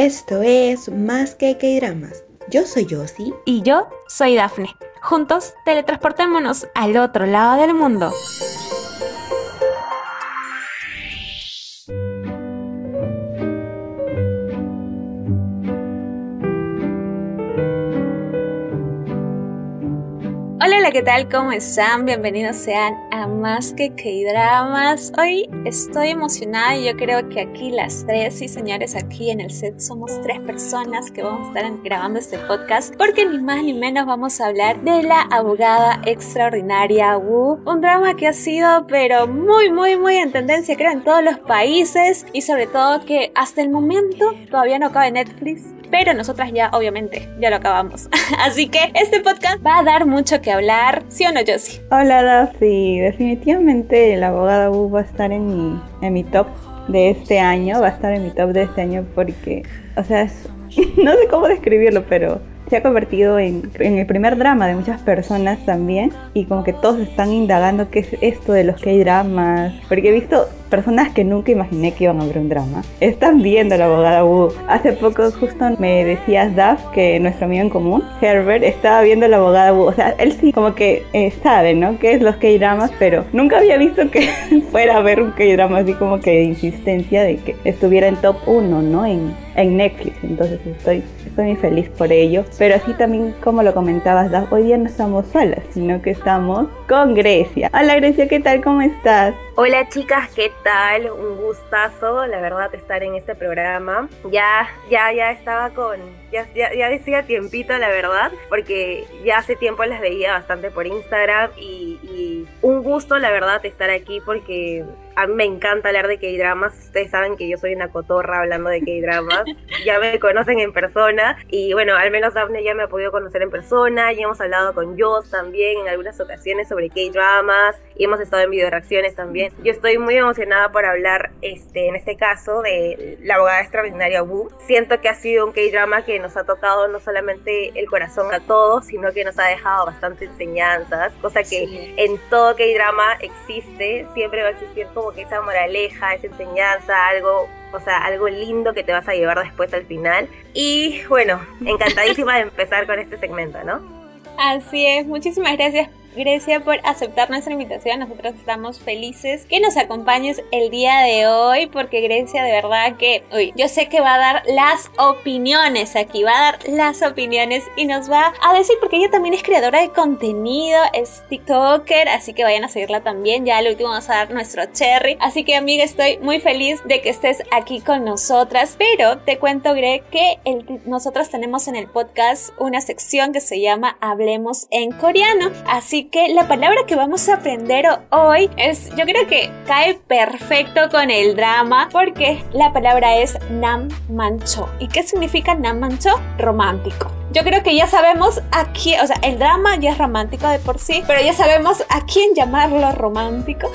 Esto es Más que K-Dramas. Yo soy Yossi. Y yo soy Dafne. Juntos teletransportémonos al otro lado del mundo. ¿Qué tal? ¿Cómo están? Bienvenidos sean a Más que K-Dramas. Hoy estoy emocionada y yo creo que aquí las tres, y señores, aquí en el set somos tres personas que vamos a estar grabando este podcast porque ni más ni menos vamos a hablar de la abogada extraordinaria Wu. Un drama que ha sido pero muy, muy, muy en tendencia creo en todos los países y sobre todo que hasta el momento todavía no acaba en Netflix pero nosotras ya obviamente ya lo acabamos. Así que este podcast va a dar mucho que hablar, ¿sí o no, Josie? Hola, Daphne. Definitivamente la abogada Wu va a estar en mi, en mi top de este año, va a estar en mi top de este año porque, o sea, no sé cómo describirlo, pero se ha convertido en, en, el primer drama de muchas personas también y como que todos están indagando qué es esto de los K-dramas, porque he visto personas que nunca imaginé que iban a ver un drama. Están viendo la abogada Wu. Hace poco justo me decías, Duff, que nuestro amigo en común, Herbert, estaba viendo la abogada Wu. O sea, él sí como que eh, sabe, ¿no? ¿Qué es los K-dramas? Pero nunca había visto que fuera a ver un K-drama así como que de insistencia de que estuviera en top 1, ¿no? En, en Netflix. Entonces estoy, estoy muy feliz por ello. Pero así también, como lo comentabas, hoy día no estamos solas, sino que estamos con Grecia. Hola Grecia, ¿qué tal? ¿Cómo estás? Hola chicas, ¿qué tal? Un gustazo, la verdad, estar en este programa. Ya, ya, ya estaba con, ya, ya, decía tiempito, la verdad, porque ya hace tiempo las veía bastante por Instagram y, y un gusto, la verdad, estar aquí porque a mí me encanta hablar de K-dramas. Ustedes saben que yo soy una cotorra hablando de K-dramas. ya me conocen en persona. Y bueno, al menos Daphne ya me ha podido conocer en persona. Y hemos hablado con Joss también en algunas ocasiones sobre K-dramas. Y hemos estado en video reacciones también. Yo estoy muy emocionada por hablar, este, en este caso, de la abogada extraordinaria Wu. Siento que ha sido un K-drama que nos ha tocado no solamente el corazón a todos, sino que nos ha dejado bastante enseñanzas. Cosa que en todo K-drama existe. Siempre va a existir como esa moraleja, esa enseñanza, algo, o sea, algo lindo que te vas a llevar después al final. Y bueno, encantadísima de empezar con este segmento, ¿no? Así es, muchísimas gracias Grecia por aceptar nuestra invitación. Nosotros estamos felices que nos acompañes el día de hoy porque Grecia de verdad que, uy, yo sé que va a dar las opiniones aquí, va a dar las opiniones y nos va a decir porque ella también es creadora de contenido, es TikToker, así que vayan a seguirla también. Ya al último vamos a dar nuestro cherry. Así que amiga, estoy muy feliz de que estés aquí con nosotras, pero te cuento Greg que el, nosotros tenemos en el podcast una sección que se llama Hablemos en coreano. Así que la palabra que vamos a aprender hoy es, yo creo que cae perfecto con el drama porque la palabra es Nam Mancho. ¿Y qué significa Nam Mancho? Romántico. Yo creo que ya sabemos a quién, o sea, el drama ya es romántico de por sí, pero ya sabemos a quién llamarlo romántico.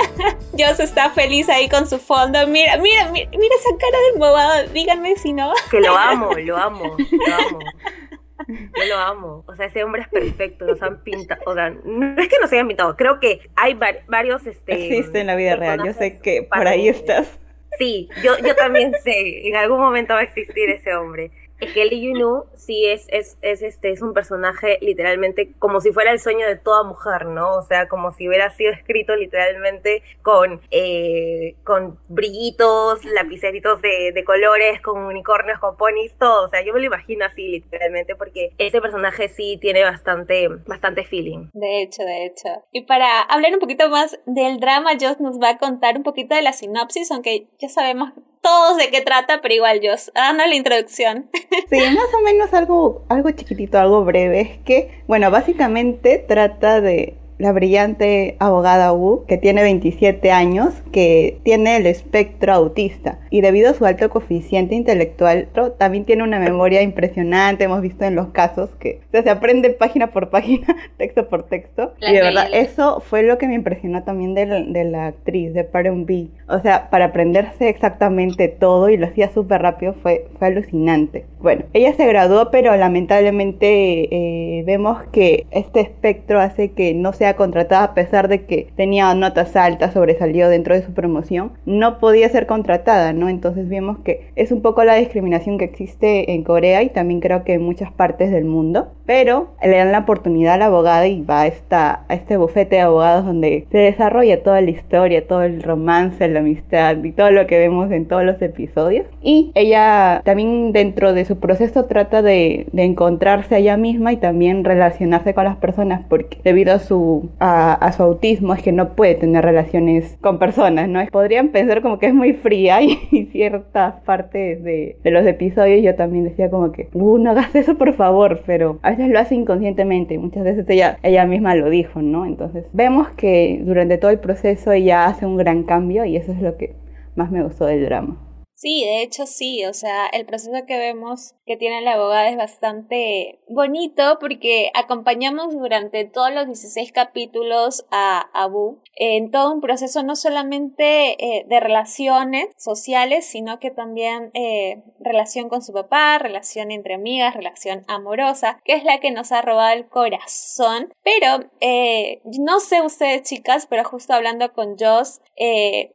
Dios está feliz ahí con su fondo. Mira, mira, mira, mira esa cara del bobado. Díganme si no. Que lo amo, lo amo, lo amo. Yo lo amo. O sea, ese hombre es perfecto. Nos han pintado. O sea, no es que nos hayan pintado. Creo que hay varios. Este, Existe en la vida real. Yo sé que por ahí estás. Sí, yo, yo también sé. En algún momento va a existir ese hombre es que Lee Yunu sí es, es, es, este, es un personaje literalmente como si fuera el sueño de toda mujer, ¿no? O sea, como si hubiera sido escrito literalmente con, eh, con brillitos, lapiceritos de, de, colores, con unicornios, con ponis, todo. O sea, yo me lo imagino así literalmente porque ese personaje sí tiene bastante, bastante feeling. De hecho, de hecho. Y para hablar un poquito más del drama, Joss nos va a contar un poquito de la sinopsis, aunque ya sabemos todos de qué trata, pero igual yo, dando la introducción. Sí, más o menos algo, algo chiquitito, algo breve. Es que, bueno, básicamente trata de la brillante abogada Wu, que tiene 27 años, que tiene el espectro autista. Y debido a su alto coeficiente intelectual también tiene una memoria impresionante, hemos visto en los casos que se aprende página por página, texto por texto. Y de verdad eso fue lo que me impresionó también de la, de la actriz de Parent B, o sea, para aprenderse exactamente todo y lo hacía súper rápido fue, fue alucinante. Bueno, ella se graduó pero lamentablemente eh, vemos que este espectro hace que no sea sea contratada a pesar de que tenía notas altas, sobresalió dentro de su promoción, no podía ser contratada, ¿no? Entonces vimos que es un poco la discriminación que existe en Corea y también creo que en muchas partes del mundo, pero le dan la oportunidad a la abogada y va a, esta, a este bufete de abogados donde se desarrolla toda la historia, todo el romance, la amistad y todo lo que vemos en todos los episodios. Y ella también dentro de su proceso trata de, de encontrarse a ella misma y también relacionarse con las personas porque debido a su, a, su autismo es que no puede tener relaciones con personas, ¿no? Podrían pensar como que es muy fría y, ciertas partes de, de, los episodios yo también decía como que, uh, no hagas eso por favor, pero a veces lo hace inconscientemente y muchas veces ella, ella misma lo dijo, ¿no? Entonces vemos que durante todo el proceso ella hace un gran cambio y eso es lo que más me gustó del drama. Sí, de hecho sí, o sea, el proceso que vemos que tiene la abogada es bastante bonito porque acompañamos durante todos los 16 capítulos a Abu en todo un proceso no solamente eh, de relaciones sociales, sino que también eh, relación con su papá, relación entre amigas, relación amorosa, que es la que nos ha robado el corazón. Pero eh, no sé ustedes chicas, pero justo hablando con Joss,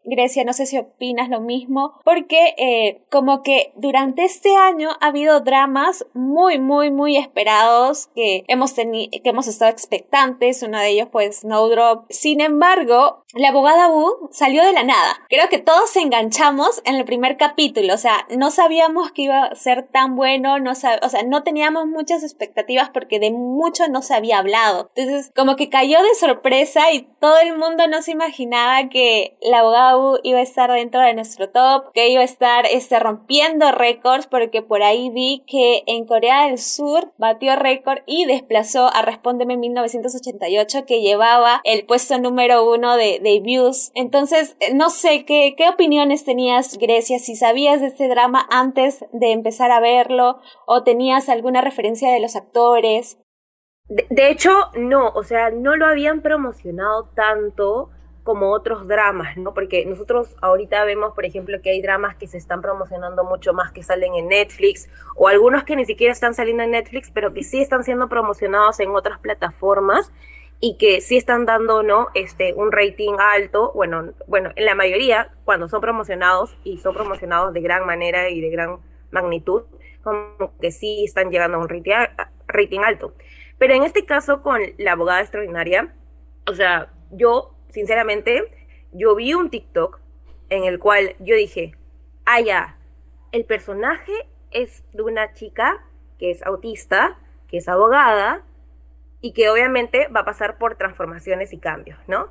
Grecia, no sé si opinas lo mismo, porque eh, como que durante este año ha habido dramas muy, muy, muy esperados que hemos, que hemos estado expectantes. Uno de ellos, pues, Snowdrop. Sin embargo, la abogada Wu salió de la nada. Creo que todos se enganchamos en el primer capítulo. O sea, no sabíamos que iba a ser tan bueno. No o sea, no teníamos muchas expectativas porque de mucho no se había hablado. Entonces, como que cayó de sorpresa y todo el mundo no se imaginaba que la abogada Wu iba a estar dentro de nuestro top, que iba a estar este, rompiendo récords porque por ahí vi que en Corea del Sur batió récord y desplazó a Respóndeme 1988 que llevaba el puesto número uno de, de. Entonces, no sé, ¿qué, ¿qué opiniones tenías, Grecia? Si sabías de este drama antes de empezar a verlo o tenías alguna referencia de los actores. de, hecho, no, o sea, no lo habían promocionado tanto como otros dramas, ¿no? Porque nosotros ahorita vemos, por ejemplo, que hay dramas que se están promocionando mucho más que salen en Netflix, o algunos que ni siquiera están saliendo en Netflix, pero que sí están siendo promocionados en otras plataformas y que sí están dando, ¿no? Este, un rating alto, bueno, bueno, en la mayoría, cuando son promocionados, y son promocionados de gran manera y de gran magnitud, como que sí están llegando a un rating, rating alto. Pero en este caso, con la abogada extraordinaria, o sea, yo sinceramente, yo vi un TikTok en el cual yo dije, ah, el personaje es de una chica que es autista, que es abogada y que obviamente va a pasar por transformaciones y cambios, ¿no?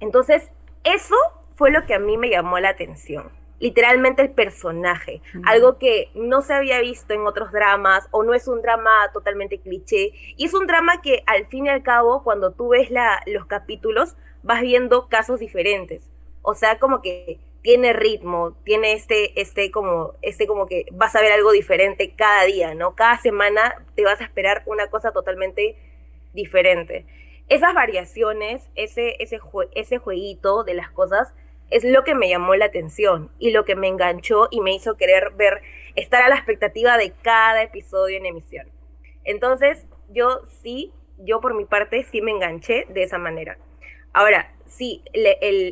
Entonces, eso fue lo que a mí me llamó la atención. Literalmente el personaje, algo que no se había visto en otros dramas o no es un drama totalmente cliché. Y es un drama que al fin y al cabo, cuando tú ves la, los capítulos, vas viendo casos diferentes. O sea, como que tiene ritmo, tiene este, este como, este como que vas a ver algo diferente cada día, ¿no? Cada semana te vas a esperar una cosa totalmente diferente. Esas variaciones, ese, ese, ese jueguito de las cosas, es lo que me llamó la atención y lo que me enganchó y me hizo querer ver, estar a la expectativa de cada episodio en emisión. Entonces, yo sí, yo por mi parte sí me enganché de esa manera. Ahora, sí,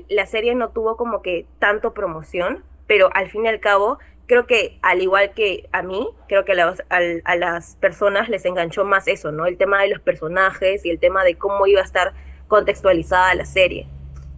la serie no tuvo como que tanto promoción, pero al fin y al cabo, creo que al igual que a mí, creo que a, las personas les enganchó más eso, ¿no? El tema de los personajes y el tema de cómo iba a estar contextualizada la serie.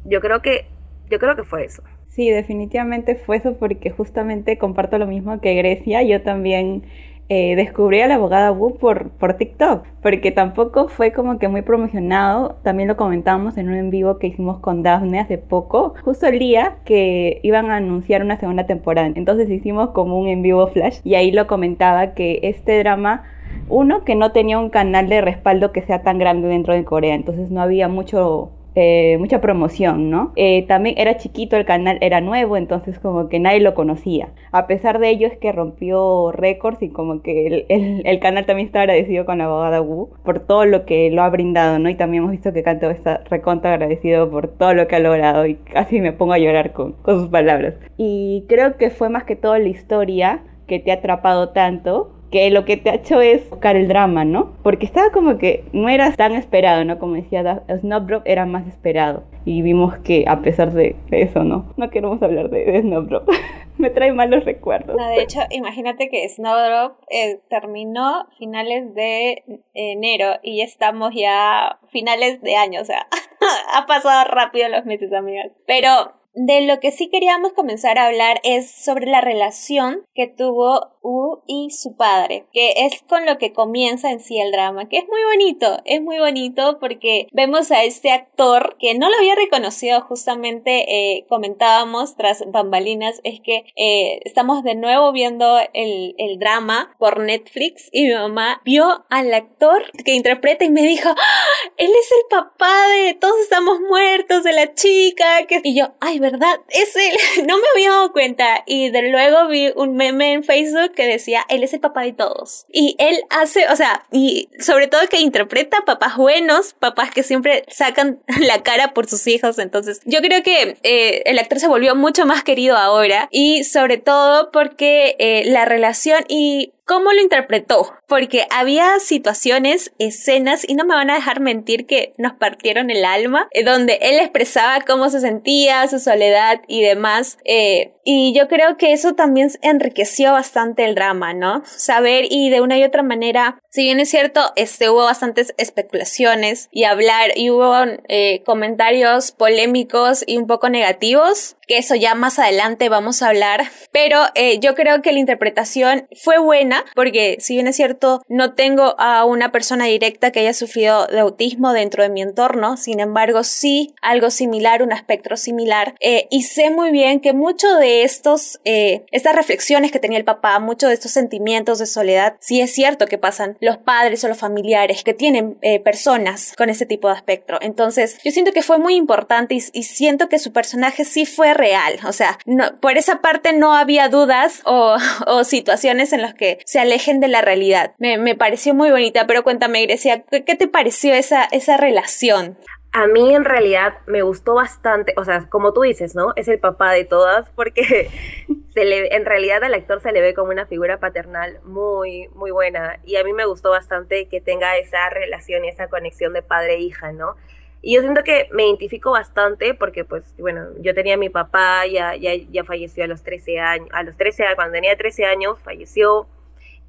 Yo creo que, yo creo que fue eso. Sí, definitivamente fue eso porque justamente comparto lo mismo que Grecia. Yo también eh, descubrí a la abogada Wu por, por TikTok, porque tampoco fue como que muy promocionado. También lo comentamos en un en vivo que hicimos con Daphne hace poco, justo el día que iban a anunciar una segunda temporada. Entonces hicimos como un en vivo flash y ahí lo comentaba que este drama uno que no tenía un canal de respaldo que sea tan grande dentro de Corea, entonces no había mucho eh, mucha promoción, ¿no? Eh, también era chiquito, el canal era nuevo, entonces como que nadie lo conocía. A pesar de ello es que rompió récords y como que el, canal también está agradecido con la abogada Wu por todo lo que lo ha brindado, ¿no? Y también hemos visto que Canto está recontra agradecido por todo lo que ha logrado y casi me pongo a llorar con, con sus palabras. Y creo que fue más que todo la historia que te ha atrapado tanto que lo que te ha hecho es buscar el drama, ¿no? Porque estaba como que no era tan esperado, ¿no? Como decía, Snowdrop era más esperado. Y vimos que a pesar de, eso, ¿no? No queremos hablar de, de Snowdrop. Me trae malos recuerdos. No, de hecho, imagínate que Snowdrop eh, terminó finales de enero y estamos ya finales de año, o sea, ha pasado rápido los meses, amigas. Pero de lo que sí queríamos comenzar a hablar es sobre la relación que tuvo U y su padre, que es con lo que comienza en sí el drama, que es muy bonito, es muy bonito porque vemos a este actor que no lo había reconocido justamente, eh, comentábamos tras bambalinas, es que eh, estamos de nuevo viendo el, el, drama por Netflix y mi mamá vio al actor que interpreta y me dijo, ¡Ah! él es el papá de todos estamos muertos, de la chica, que... y yo, ay, ¿verdad? Es él, no me había dado cuenta y de luego vi un meme en Facebook que decía, él es el papá de todos. Y él hace, o sea, y sobre todo que interpreta papás buenos, papás que siempre sacan la cara por sus hijos. Entonces, yo creo que eh, el actor se volvió mucho más querido ahora y sobre todo porque eh, la relación y cómo lo interpretó, porque había situaciones, escenas, y no me van a dejar mentir que nos partieron el alma, eh, donde él expresaba cómo se sentía, su soledad y demás. Eh, y yo creo que eso también enriqueció bastante el drama, ¿no? Saber y de una y otra manera, si bien es cierto, este, hubo bastantes especulaciones y hablar y hubo eh, comentarios polémicos y un poco negativos, que eso ya más adelante vamos a hablar, pero yo creo que la interpretación fue buena porque si bien es cierto, no tengo a una persona directa que haya sufrido de autismo dentro de mi entorno, sin embargo, sí algo similar, un espectro similar, eh, y sé muy bien que muchos de estos, eh, estas reflexiones que tenía el papá, muchos de estos sentimientos de soledad, sí es cierto que pasan los padres o los familiares que tienen eh, personas con ese tipo de espectro. Entonces, yo siento que fue muy importante y, siento que su personaje sí fue real. O sea, por esa parte no había dudas o, situaciones en las que se alejen de la realidad. Me, pareció muy bonita, pero cuéntame, Grecia, ¿qué, te pareció esa, esa relación? A mí en realidad me gustó bastante, o sea, como tú dices, ¿no? Es el papá de todas porque se le, en realidad al actor se le ve como una figura paternal muy, muy buena y a mí me gustó bastante que tenga esa relación y esa conexión de padre-hija, e ¿no? Y yo siento que me identifico bastante porque, pues, bueno, yo tenía a mi papá, ya, ya, ya falleció a los 13 años, a los 13 años, cuando tenía 13 años, falleció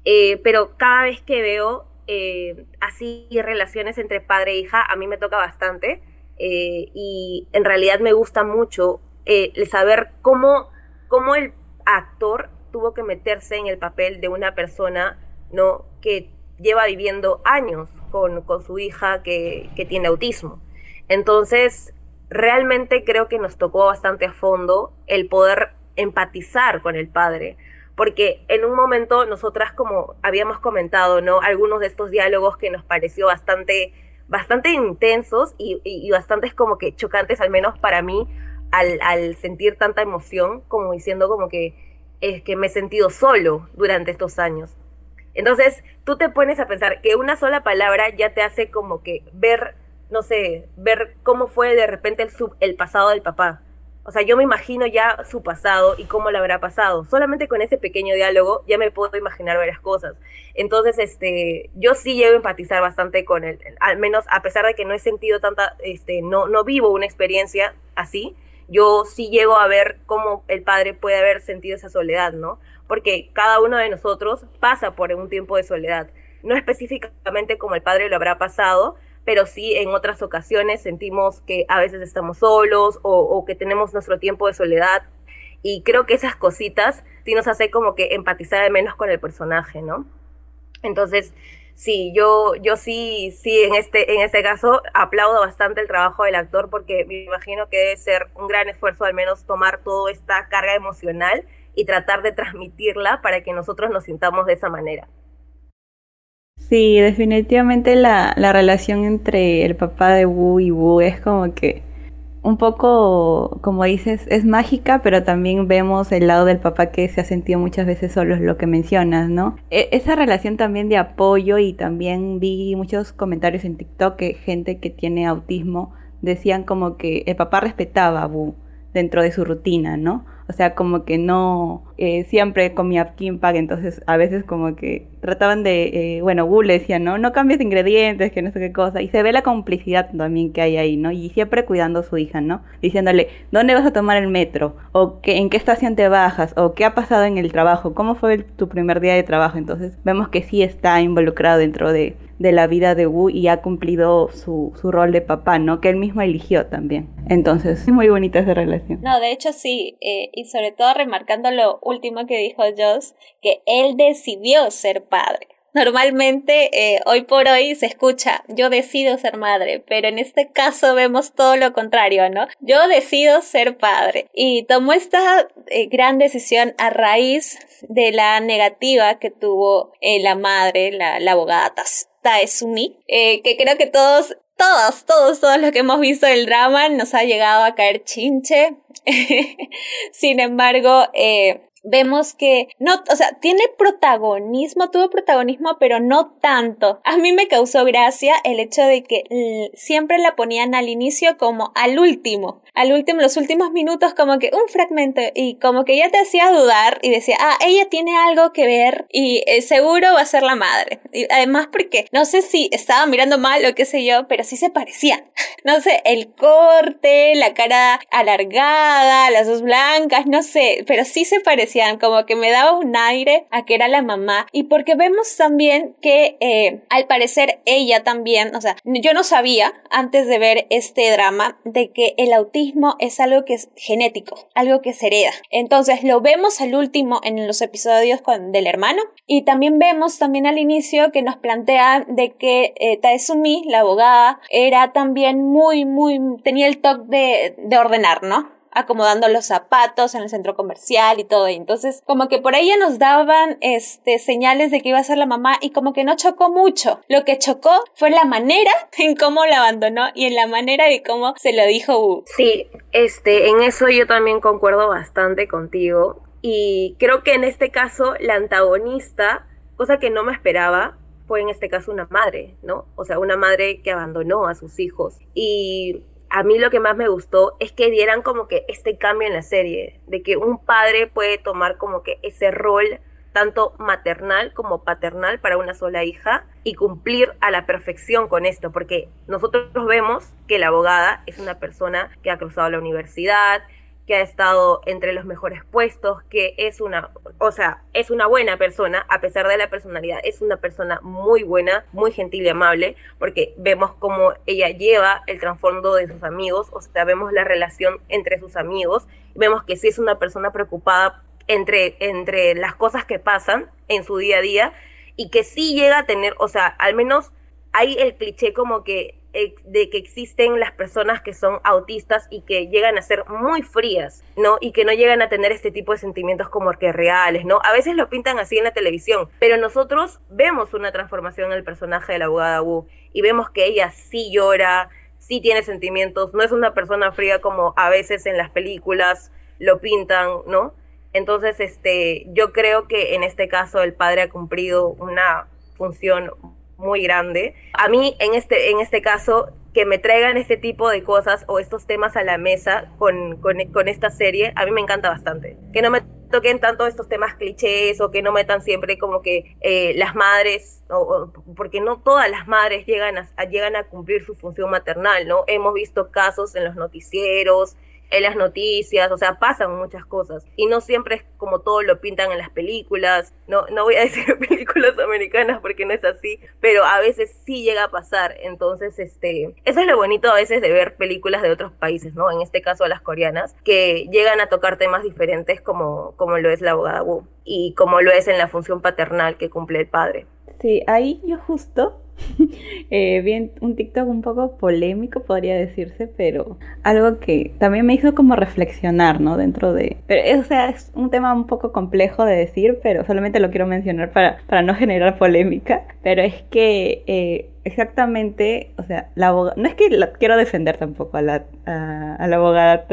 eh, pero cada vez que veo eh, así relaciones entre padre e hija, a mí me toca bastante. Eh, y en realidad me gusta mucho saber cómo, cómo el actor tuvo que meterse en el papel de una persona ¿no? que lleva viviendo años con, con su hija que, que, tiene autismo. Entonces, realmente creo que nos tocó bastante a fondo el poder empatizar con el padre, porque en un momento nosotras como habíamos comentado, ¿no? Algunos de estos diálogos que nos pareció bastante, bastante intensos y, y, bastante como que chocantes, al menos para mí, al, al, sentir tanta emoción, como diciendo como que es que me he sentido solo durante estos años. Entonces, tú te pones a pensar que una sola palabra ya te hace como que ver, no sé, ver cómo fue de repente el, sub, el pasado del papá o sea, yo me imagino ya su pasado y cómo le habrá pasado. Solamente con ese pequeño diálogo ya me puedo imaginar varias cosas. Entonces, este, yo sí llego a empatizar bastante con él, al menos a pesar de que no he sentido tanta, este, no, no vivo una experiencia así, yo sí llego a ver cómo el padre puede haber sentido esa soledad, ¿no? Porque cada uno de nosotros pasa por un tiempo de soledad. No específicamente como el padre lo habrá pasado, pero sí en otras ocasiones sentimos que a veces estamos solos o, que tenemos nuestro tiempo de soledad y creo que esas cositas sí nos hace como que empatizar de menos con el personaje, ¿no? Entonces, sí, yo, yo sí, sí, en este, en este caso aplaudo bastante el trabajo del actor porque me imagino que debe ser un gran esfuerzo al menos tomar toda esta carga emocional y tratar de transmitirla para que nosotros nos sintamos de esa manera. Sí, definitivamente la, la relación entre el papá de Wu y Wu es como que un poco, como dices, es mágica, pero también vemos el lado del papá que se ha sentido muchas veces solo, es lo que mencionas, ¿no? E, esa relación también de apoyo y también vi muchos comentarios en TikTok que gente que tiene autismo decían como que el papá respetaba a Wu dentro de su rutina, ¿no? O sea, como que no eh, siempre comía kimbap, entonces a veces como que trataban de, eh, bueno, Wu le decía, ¿no? No cambies ingredientes, que no sé qué cosa. Y se ve la complicidad también que hay ahí, ¿no? Y siempre cuidando a su hija, ¿no? Diciéndole, ¿dónde vas a tomar el metro? ¿O que, en qué estación te bajas? ¿O qué ha pasado en el trabajo? ¿Cómo fue tu primer día de trabajo? Entonces vemos que sí está involucrado dentro de, de la vida de Wu y ha cumplido su, su rol de papá, ¿no? Que él mismo eligió también. Entonces, es muy bonita esa relación. No, de hecho sí, eh, sobre todo remarcando lo último que dijo Joss, que él decidió ser padre. Normalmente, eh, hoy por hoy se escucha, yo decido ser madre, pero en este caso vemos todo lo contrario, ¿no? Yo decido ser padre. Y tomó esta eh, gran decisión a raíz de la negativa que tuvo la madre, la, la abogada Taesumi, que creo que todos todos, todos, todos los que hemos visto el drama nos ha llegado a caer chinche. Sin embargo, eh, vemos que no, o sea, tiene protagonismo, tuvo protagonismo, pero no tanto. A mí me causó gracia el hecho de que siempre la ponían al inicio como al último, al último, los últimos minutos como que un fragmento y como que ya te hacía dudar y decía, ah, ella tiene algo que ver y eh, seguro va a ser la madre. Y además porque no sé si estaba mirando mal o qué sé yo, pero sí se parecían. No sé, el corte, la cara alargada, las dos blancas, no sé, pero sí se como que me daba un aire a que era la mamá y porque vemos también que eh, al parecer ella también, o sea, yo no sabía antes de ver este drama de que el autismo es algo que es genético, algo que se hereda. Entonces lo vemos al último en los episodios con, del hermano y también vemos también al inicio que nos plantea de que eh, Taesumi, la abogada, era también muy, muy, tenía el toque de, de ordenar, ¿no? Acomodando los zapatos en el centro comercial y todo. Y entonces, como que por ahí ya nos daban este, señales de que iba a ser la mamá y como que no chocó mucho. Lo que chocó fue la manera en cómo la abandonó y en la manera de cómo se lo dijo Sí, este, en eso yo también concuerdo bastante contigo. Y creo que en este caso la antagonista, cosa que no me esperaba, fue en este caso una madre, ¿no? O sea, una madre que abandonó a sus hijos. Y a mí lo que más me gustó es que dieran como que este cambio en la serie, de que un padre puede tomar como que ese rol tanto maternal como paternal para una sola hija y cumplir a la perfección con esto, porque nosotros vemos que la abogada es una persona que ha cruzado la universidad, que ha estado entre los mejores puestos, que es una, o sea, es una buena persona, a pesar de la personalidad, es una persona muy buena, muy gentil y amable, porque vemos cómo ella lleva el trasfondo de sus amigos, o sea, vemos la relación entre sus amigos, vemos que sí es una persona preocupada entre, entre las cosas que pasan en su día a día, y que sí llega a tener, o sea, al menos hay el cliché como que de que existen las personas que son autistas y que llegan a ser muy frías, ¿no? Y que no llegan a tener este tipo de sentimientos como que reales, ¿no? A veces lo pintan así en la televisión, pero nosotros vemos una transformación en el personaje de la abogada Wu y vemos que ella sí llora, sí tiene sentimientos, no es una persona fría como a veces en las películas lo pintan, ¿no? Entonces, este, yo creo que en este caso el padre ha cumplido una función muy grande. A mí, en este, en este caso, que me traigan este tipo de cosas o estos temas a la mesa con, con, esta serie, a mí me encanta bastante. Que no me toquen tanto estos temas clichés o que no metan siempre como que eh, las madres, o, porque no todas las madres llegan a, llegan a cumplir su función maternal, ¿no? Hemos visto casos en los noticieros, en las noticias, o sea, pasan muchas cosas. Y no siempre es como todo lo pintan en las películas. No, no voy a decir películas americanas porque no es así, pero a veces sí llega a pasar. Entonces, este, eso es lo bonito a veces de ver películas de otros países, ¿no? En este caso las coreanas, que llegan a tocar temas diferentes como, como lo es la abogada Wu y como lo es en la función paternal que cumple el padre. Sí, ahí yo justo eh, bien, un TikTok un poco polémico podría decirse, pero algo que también me hizo como reflexionar, ¿no? Dentro de... Pero, o sea, es un tema un poco complejo de decir, pero solamente lo quiero mencionar para, para no generar polémica. Pero es que eh, exactamente, o sea, la abogada, no es que la, quiero defender tampoco a la, a, la abogada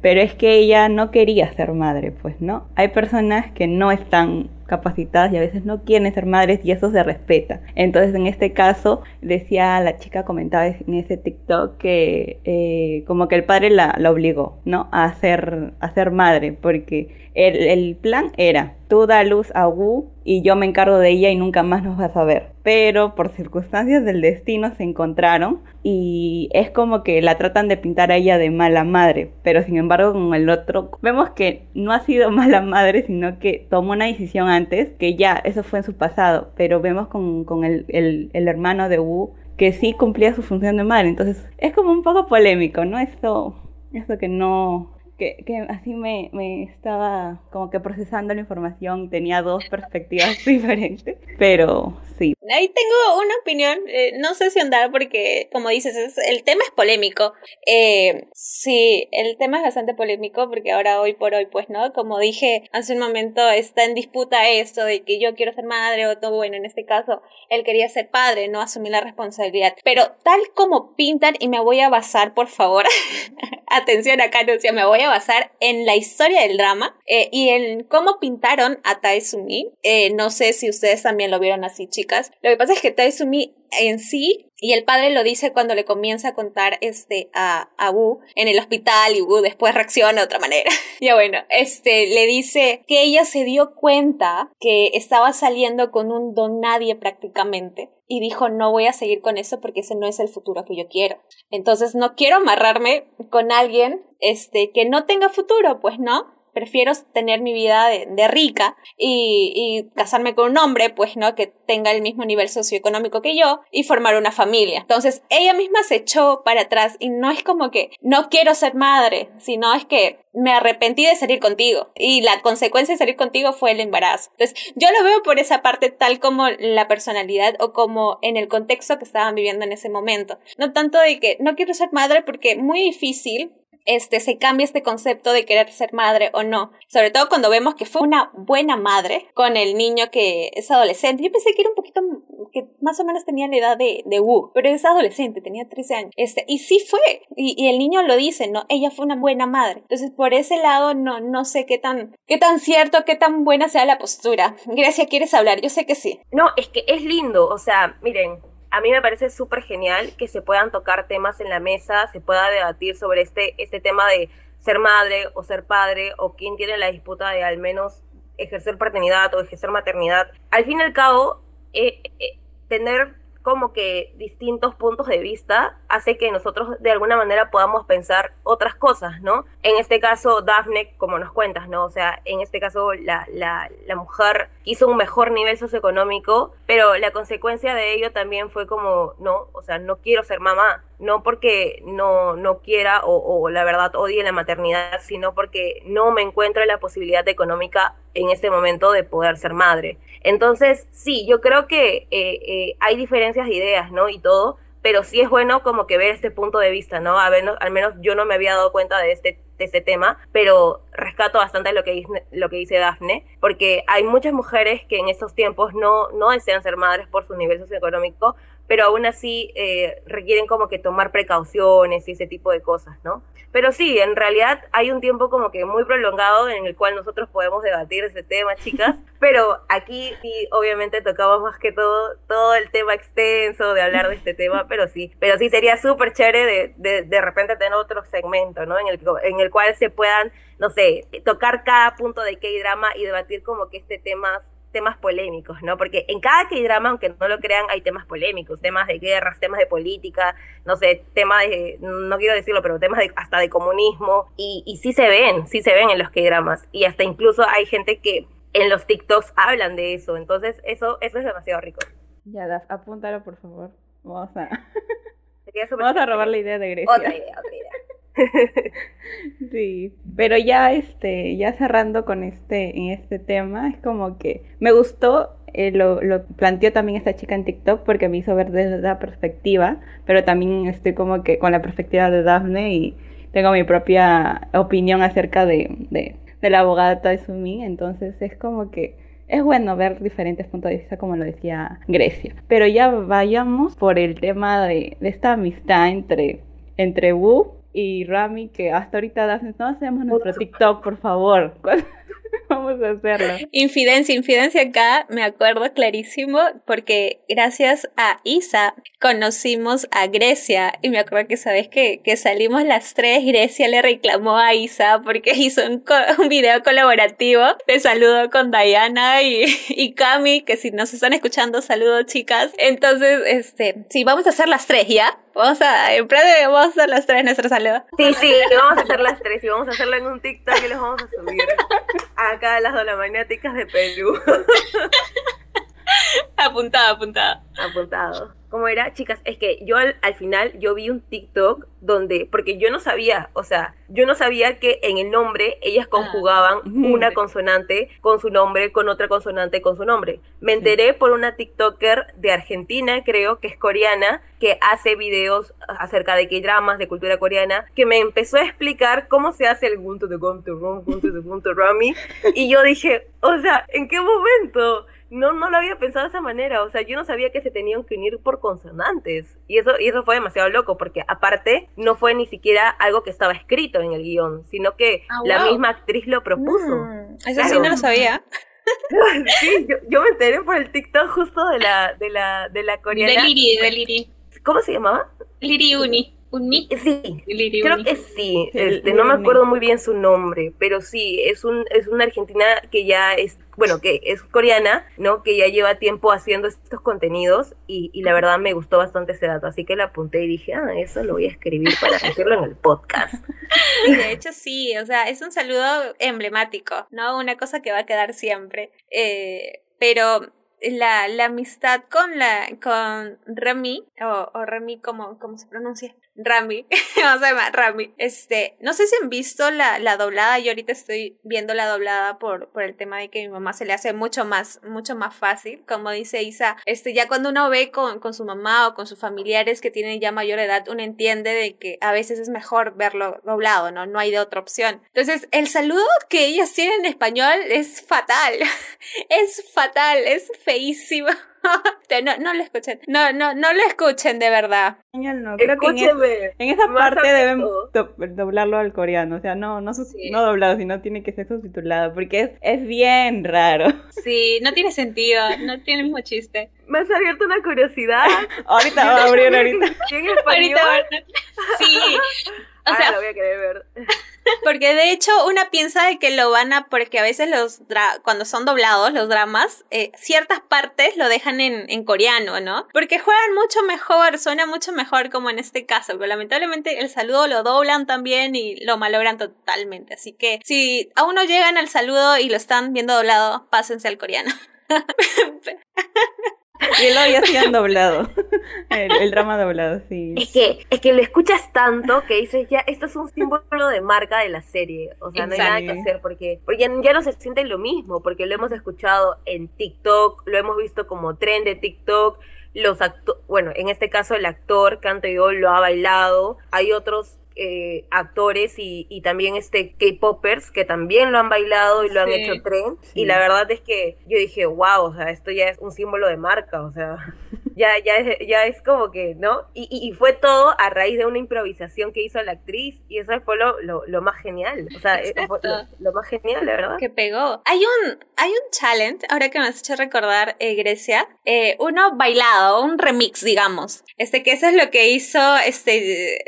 pero es que ella no quería ser madre, pues, ¿no? Hay personas que no están capacitadas y a veces no quieren ser madres y eso se respeta. Entonces en este caso decía la chica comentaba en ese TikTok que eh, como que el padre la, la, obligó, ¿no? A ser, a ser madre porque el, el plan era tú da luz a Wu y yo me encargo de ella y nunca más nos vas a ver. Pero por circunstancias del destino se encontraron y es como que la tratan de pintar a ella de mala madre. Pero sin embargo con el otro vemos que no ha sido mala madre, sino que tomó una decisión antes, que ya eso fue en su pasado. Pero vemos con, con el, el, el hermano de Wu que sí cumplía su función de madre. Entonces es como un poco polémico, ¿no? Esto, esto que no, que, así me, me, estaba como que procesando la información y tenía dos perspectivas diferentes, pero sí. Ahí tengo una opinión, eh, no sé si andar porque, como dices, es, el tema es polémico. Eh, sí, el tema es bastante polémico porque ahora, hoy por hoy, pues, ¿no? Como dije hace un momento, está en disputa esto de que yo quiero ser madre o todo, bueno, en este caso, él quería ser padre, no asumir la responsabilidad. Pero tal como pintan, y me voy a basar, por favor, atención acá, no, me voy a basar en la historia del drama eh, y en cómo pintaron a Taizumi. Eh, no sé si ustedes también lo vieron así, chicas. Lo que pasa es que Taizumi en sí y el padre lo dice cuando le comienza a contar este a, a Wu en el hospital y Wu después reacciona de otra manera. ya bueno, este le dice que ella se dio cuenta que estaba saliendo con un don nadie prácticamente y dijo no voy a seguir con eso porque ese no es el futuro que yo quiero. Entonces no quiero amarrarme con alguien este que no tenga futuro, pues no prefiero tener mi vida de, rica y, y, casarme con un hombre, pues, ¿no? Que tenga el mismo nivel socioeconómico que yo y formar una familia. Entonces, ella misma se echó para atrás y no es como que no quiero ser madre, sino es que me arrepentí de salir contigo y la consecuencia de salir contigo fue el embarazo. Entonces, yo lo veo por esa parte tal como la personalidad o como en el contexto que estaban viviendo en ese momento. No tanto de que no quiero ser madre porque muy difícil este, se cambia este concepto de querer ser madre o no. Sobre todo cuando vemos que fue una buena madre con el niño que es adolescente. Yo pensé que era un poquito, que más o menos tenía la edad de, de Wu, pero es adolescente, tenía 13 años. Este, y sí fue, y, el niño lo dice, ¿no? Ella fue una buena madre. Entonces, por ese lado, no, no sé qué tan, qué tan cierto, qué tan buena sea la postura. Gracia, ¿quieres hablar? Yo sé que sí. No, es que es lindo, o sea, miren, a mí me parece súper genial que se puedan tocar temas en la mesa, se pueda debatir sobre este, este tema de ser madre o ser padre o quién tiene la disputa de al menos ejercer paternidad o ejercer maternidad. Al fin y al cabo, eh, eh, tener como que distintos puntos de vista hace que nosotros de alguna manera podamos pensar otras cosas, ¿no? En este caso, Daphne, como nos cuentas, ¿no? O sea, en este caso la, la, la mujer hizo un mejor nivel socioeconómico, pero la consecuencia de ello también fue como, no, o sea, no quiero ser mamá, no porque no, no quiera o, la verdad odie la maternidad, sino porque no me encuentro en la posibilidad económica en este momento de poder ser madre. Entonces, sí, yo creo que eh, eh, hay diferencias de ideas, ¿no? Y todo, pero sí es bueno como que ver este punto de vista, ¿no? A al menos yo no me había dado cuenta de este, de este tema, pero rescato bastante lo que, dice, lo que dice Dafne, porque hay muchas mujeres que en estos tiempos no, no desean ser madres por su nivel socioeconómico, pero aún así eh, requieren como que tomar precauciones y ese tipo de cosas, ¿no? Pero sí, en realidad hay un tiempo como que muy prolongado en el cual nosotros podemos debatir ese tema, chicas, pero aquí sí, obviamente tocamos más que todo todo el tema extenso de hablar de este tema, pero sí, pero sí sería súper chévere de, de, de repente tener otro segmento, ¿no? En el, en el cual se puedan, no sé, tocar cada punto de K-drama y debatir como que este tema temas polémicos, ¿no? Porque en cada K-drama, aunque no lo crean, hay temas polémicos, temas de guerras, temas de política, no sé, temas de, no quiero decirlo, pero temas de, hasta de comunismo, y, y sí se ven, sí se ven en los K-dramas, y hasta incluso hay gente que en los TikToks hablan de eso, entonces eso, eso es demasiado rico. Ya, Daf, apúntalo por favor, vamos a... vamos a robar la idea de Grecia. Otra idea, otra idea. sí, pero ya este, ya cerrando con este, en este tema, es como que me gustó, eh, lo, lo, planteó también esta chica en TikTok porque me hizo ver desde la perspectiva, pero también estoy como que con la perspectiva de Daphne y tengo mi propia opinión acerca de, de, de la abogada Taizumi, entonces es como que es bueno ver diferentes puntos de vista, como lo decía Grecia. Pero ya vayamos por el tema de, de esta amistad entre, entre Wu y Rami, que hasta ahorita no hacemos nuestro TikTok, por favor. Vamos a hacerlo. Infidencia, infidencia acá, me acuerdo clarísimo, porque gracias a Isa conocimos a Grecia. Y me acuerdo que sabes que, que salimos las tres, Grecia le reclamó a Isa porque hizo un, un video colaborativo de saludo con Diana y, y Cami, que si nos están escuchando, saludos chicas. Entonces, este, sí, vamos a hacer las tres, ¿ya? Vamos a, en plan vamos a hacer las tres nuestro saludo. Sí, sí, vamos a hacer las tres y vamos a hacerlo en un TikTok y los vamos a subir acá las dolamaniáticas de Perú. apuntado, apuntado. Apuntado. ¿Cómo era? Chicas, es que yo al, final yo vi un TikTok donde, porque yo no sabía, o sea, yo no sabía que en el nombre ellas ah. conjugaban una consonante con su nombre, con otra consonante con su nombre. Me enteré por una TikToker de Argentina, creo, que es coreana, que hace videos acerca de K-dramas, de cultura coreana, que me empezó a explicar cómo se hace el gunto de gunto, gunto de gunto rami, y yo dije, o sea, ¿en qué momento? No, no lo había pensado de esa manera. O sea, yo no sabía que se tenían que unir por consonantes. Y eso, y eso fue demasiado loco, porque aparte no fue ni siquiera algo que estaba escrito en el guion, sino que ah, la misma actriz lo propuso. Mm, eso sí no lo sabía. sí, yo, me enteré por el TikTok justo de la, de la, de la coreana. De Liri, de Liri. ¿Cómo se llamaba? Liri Uni. Sí, creo que sí. Este, no me acuerdo muy bien su nombre, pero sí, es un es una argentina que ya es, bueno, que es coreana, ¿no? Que ya lleva tiempo haciendo estos contenidos y, y la verdad me gustó bastante ese dato, así que la apunté y dije, ah, eso lo voy a escribir para hacerlo en el podcast. De hecho sí, o sea, es un saludo emblemático, ¿no? Una cosa que va a quedar siempre. Eh, pero la, la amistad con la con Remy o, Remy como, como se pronuncia Rami, vamos a llamar Rami. Este, no sé si han visto la, la doblada, yo ahorita estoy viendo la doblada por, por el tema de que mi mamá se le hace mucho más, mucho más fácil, como dice Isa, este, ya cuando uno ve con, con su mamá o con sus familiares que tienen ya mayor edad, uno entiende de que a veces es mejor verlo doblado, ¿no? No hay de otra opción. Entonces, el saludo que ellas tienen en español es fatal, es fatal, es feísimo. no, no lo escuchen. No, no, no lo escuchen de verdad. No, creo que en, esa parte deben doblarlo al coreano. O sea, no, no, no doblado, sino tiene que ser subtitulado. Porque es, es bien raro. Sí, no tiene sentido. No tiene el mismo chiste. Me has abierto una curiosidad. ahorita va a abrir ahorita. ahorita. Sí. O sea, lo voy a querer ver. Porque de hecho una piensa de que lo van a, porque a veces los cuando son doblados los dramas, eh, ciertas partes lo dejan en, en, coreano, ¿no? Porque juegan mucho mejor, suena mucho mejor como en este caso, pero lamentablemente el saludo lo doblan también y lo malogran totalmente. Así que si aún no llegan al saludo y lo están viendo doblado, pásense al coreano. Y lo ya hacían doblado. El, drama doblado, sí. Es que, es que lo escuchas tanto que dices, ya, esto es un símbolo de marca de la serie. O sea, no hay nada que hacer porque, porque ya no se siente lo mismo, porque lo hemos escuchado en TikTok, lo hemos visto como tren de TikTok. Los actores, bueno, en este caso el actor Canto yo lo ha bailado. Hay otros eh, actores y, y, también este K-Poppers que también lo han bailado y lo han hecho tren. Y la verdad es que yo dije, wow, o sea, esto ya es un símbolo de marca, o sea, ya, ya, es, ya es como que, ¿no? Y, y, fue todo a raíz de una improvisación que hizo la actriz y eso fue lo, lo, más genial. O sea, eh, lo, más genial, la verdad. Que pegó. Hay un, hay un challenge, ahora que me has hecho recordar, eh, Grecia, eh, uno bailado, un remix, digamos. Este, que eso es lo que hizo este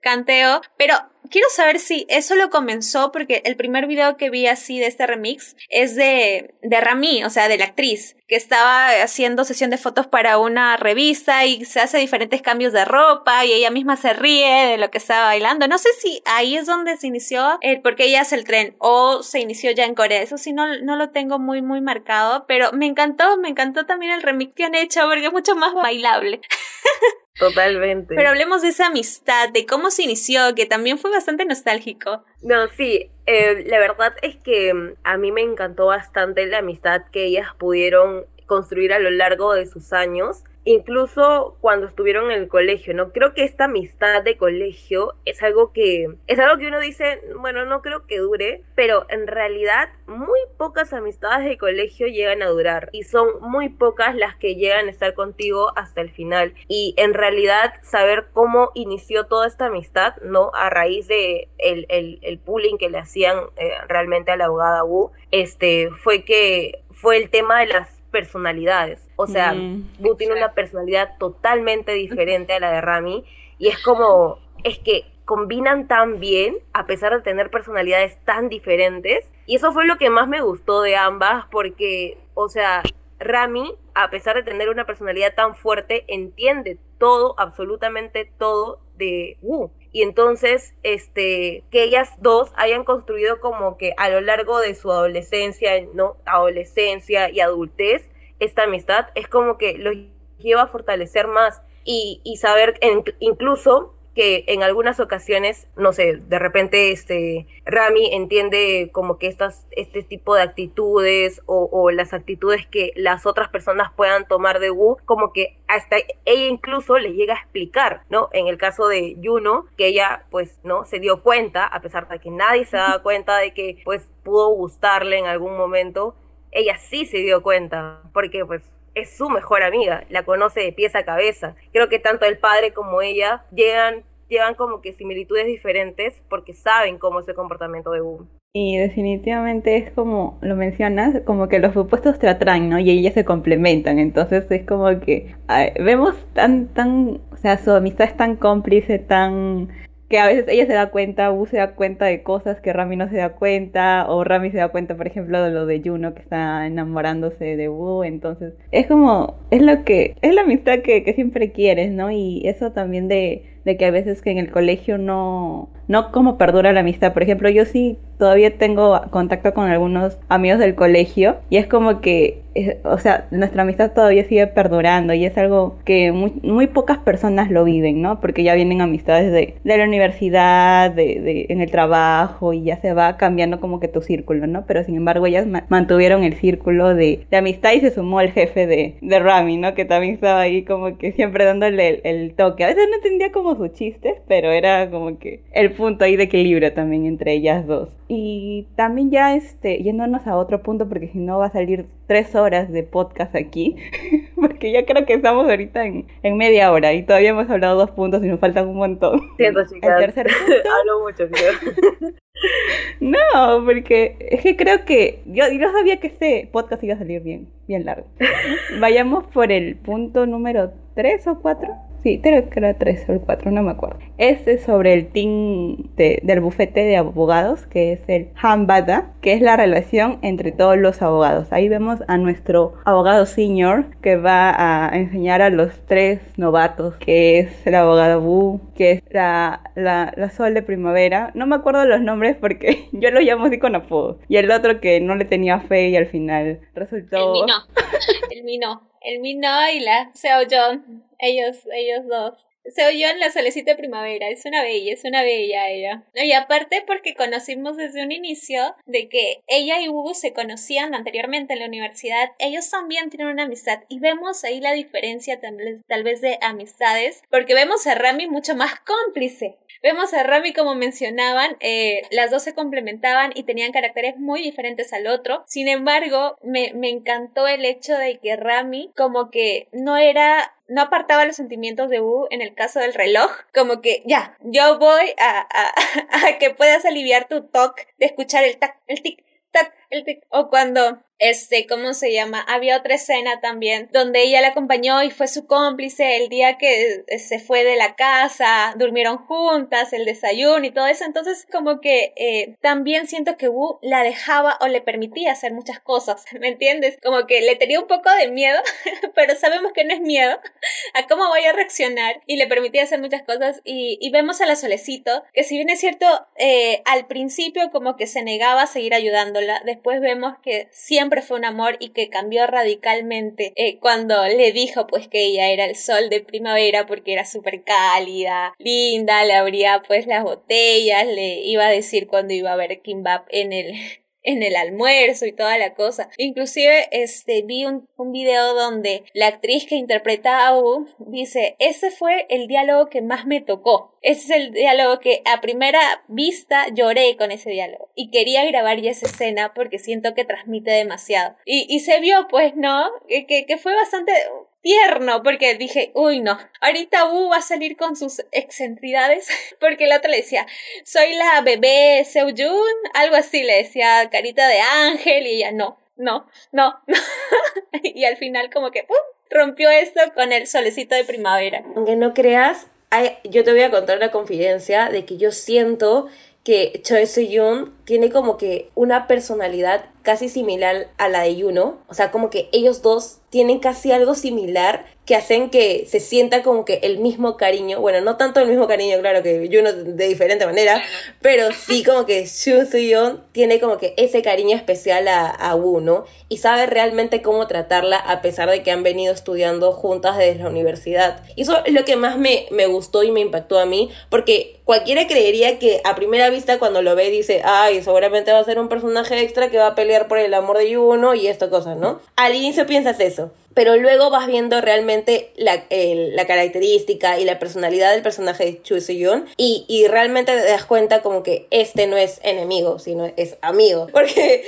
canteo, pero quiero saber si eso lo comenzó porque el primer video que vi así de este remix es de, de Rami, o sea, de la actriz, que estaba haciendo sesión de fotos para una revista y se hace diferentes cambios de ropa y ella misma se ríe de lo que estaba bailando. No sé si ahí es donde se inició, el porque ella hace el tren o se inició ya en Corea. Eso sí, no, no lo tengo muy, muy marcado, pero me encantó, me encantó también el remix que han hecho porque es mucho más bailable. Totalmente. Pero hablemos de esa amistad, de cómo se inició, que también fue bastante nostálgico. No, sí, eh, la verdad es que mm, a mí me encantó bastante la amistad que ellas pudieron construir a lo largo de sus años incluso cuando estuvieron en el colegio, ¿no? Creo que esta amistad de colegio es algo que es algo que uno dice, bueno, no creo que dure, pero en realidad muy pocas amistades de colegio llegan a durar y son muy pocas las que llegan a estar contigo hasta el final. Y en realidad saber cómo inició toda esta amistad, ¿no? A raíz de el, el, el bullying que le hacían eh, realmente a la abogada Wu, este, fue que fue el tema de las personalidades. O sea, mm, Wu tiene una personalidad totalmente diferente a la de Rami y es como, es que combinan tan bien a pesar de tener personalidades tan diferentes y eso fue lo que más me gustó de ambas porque, o sea, Rami, a pesar de tener una personalidad tan fuerte, entiende todo, absolutamente todo de Wu. Y entonces, este, que ellas dos hayan construido como que a lo largo de su adolescencia, ¿no? Adolescencia y adultez, esta amistad es como que los lleva a fortalecer más y, y saber incluso que en algunas ocasiones, no sé, de repente este Rami entiende como que estas, este tipo de actitudes o, las actitudes que las otras personas puedan tomar de Wu, como que hasta ella incluso le llega a explicar, ¿no? En el caso de Yuno, que ella pues, ¿no? Se dio cuenta, a pesar de que nadie se daba cuenta de que pues pudo gustarle en algún momento, ella sí se dio cuenta, porque pues es su mejor amiga, la conoce de pies a cabeza. Creo que tanto el padre como ella llegan, llevan como que similitudes diferentes porque saben cómo es el comportamiento de Boom. Y definitivamente es como lo mencionas, como que los opuestos te atraen, ¿no? Y ellas se complementan. Entonces es como que vemos tan, tan, o sea, su amistad es tan cómplice, tan que a veces ella se da cuenta, Wu se da cuenta de cosas que Rami no se da cuenta, o Rami se da cuenta, por ejemplo, de lo de Juno que está enamorándose de Wu, entonces es como, es lo que, es la amistad que, que siempre quieres, ¿no? Y eso también de, de que a veces que en el colegio no, no como perdura la amistad, por ejemplo, yo sí todavía tengo contacto con algunos amigos del colegio y es como que, o sea, nuestra amistad todavía sigue perdurando y es algo que muy, pocas personas lo viven, ¿no? Porque ya vienen amistades de, de la universidad, de, de, en el trabajo y ya se va cambiando como que tu círculo, ¿no? Pero sin embargo ellas mantuvieron el círculo de, de, amistad y se sumó el jefe de, de Rami, ¿no? Que también estaba ahí como que siempre dándole el, el toque. A veces no entendía como sus chistes, pero era como que el punto ahí de equilibrio también entre ellas dos. Y también ya este, yéndonos a otro punto, porque si no va a salir tres horas de podcast aquí, porque ya creo que estamos ahorita en, en media hora y todavía hemos hablado dos puntos y nos faltan un montón. Siento, chicas. El tercer punto. Hablo mucho, No, porque es que creo que yo, yo sabía que este podcast iba a salir bien, bien largo. Vayamos por el punto número tres o cuatro. Sí, creo que era 3 o el 4, no me acuerdo. Este es sobre el team del bufete de abogados, que es el Hambada, que es la relación entre todos los abogados. Ahí vemos a nuestro abogado senior que va a enseñar a los tres novatos, que es el abogado Bu, que es la, la, la Sol de Primavera. No me acuerdo los nombres porque yo lo llamo así con apodo. Y el otro que no le tenía fe y al final resultó... El Mino. El. El Mino y la Seo John ellos, ellos dos. Se oyó en la solecita de primavera, es una bella, es una bella ella. Y aparte porque conocimos desde un inicio de que ella y Hugo se conocían anteriormente en la universidad, ellos también tienen una amistad y vemos ahí la diferencia tal vez, de amistades, porque vemos a Rami mucho más cómplice. Vemos a Rami como mencionaban, eh, las dos se complementaban y tenían caracteres muy diferentes al otro. Sin embargo, me, me encantó el hecho de que Rami como que no era no apartaba los sentimientos de Wu en el caso del reloj, como que ya, yo voy a, a, a que puedas aliviar tu toque de escuchar el tac, el tic, tac, el o cuando este, ¿cómo se llama? Había otra escena también donde ella la acompañó y fue su cómplice el día que eh, se fue de la casa, durmieron juntas, el desayuno y todo eso. Entonces, como que eh, también siento que Wu la dejaba o le permitía hacer muchas cosas, ¿me entiendes? Como que le tenía un poco de miedo, pero sabemos que no es miedo a cómo voy a reaccionar y le permitía hacer muchas cosas. Y, y vemos a la Solecito, que si bien es cierto, eh, al principio como que se negaba a seguir ayudándola, después vemos que siempre siempre fue un amor y que cambió radicalmente eh, cuando le dijo pues que ella era el sol de primavera porque era súper cálida, linda, le abría pues las botellas, le iba a decir cuando iba a ver Kimbap en el en el almuerzo y toda la cosa. Inclusive este, vi un, un video donde la actriz que interpreta a U dice, ese fue el diálogo que más me tocó. Ese es el diálogo que a primera vista lloré con ese diálogo y quería grabar ya esa escena porque siento que transmite demasiado. Y, y se vio pues, ¿no? Que, que fue bastante tierno, porque dije, uy, no, ahorita Wu va a salir con sus excentricidades, porque el otro le decía, soy la bebé Seoyun, algo así, le decía carita de ángel, y ella, no, no, no, no. y al final como que, ¡pum! rompió esto con el solecito de primavera. Aunque no creas, yo te voy a contar la confidencia de que yo siento que Choi Soo-yoon tiene como que una personalidad casi similar a la de Yuno. O sea, como que ellos dos tienen casi algo similar que hacen que se sienta como que el mismo cariño, bueno, no tanto el mismo cariño, claro que Juno de diferente manera, pero sí como que Shu Suyeon tiene como que ese cariño especial a, a Wu, ¿no? Y sabe realmente cómo tratarla a pesar de que han venido estudiando juntas desde la universidad. Y eso es lo que más me, me gustó y me impactó a mí, porque cualquiera creería que a primera vista cuando lo ve dice, ay, seguramente va a ser un personaje extra que va a pelear por el amor de Yuno y esto cosas, ¿no? Al inicio piensas eso, pero luego vas viendo realmente la, la característica y la personalidad del personaje de Chu Yoon y, y realmente te das cuenta como que este no es enemigo, sino es amigo. Porque,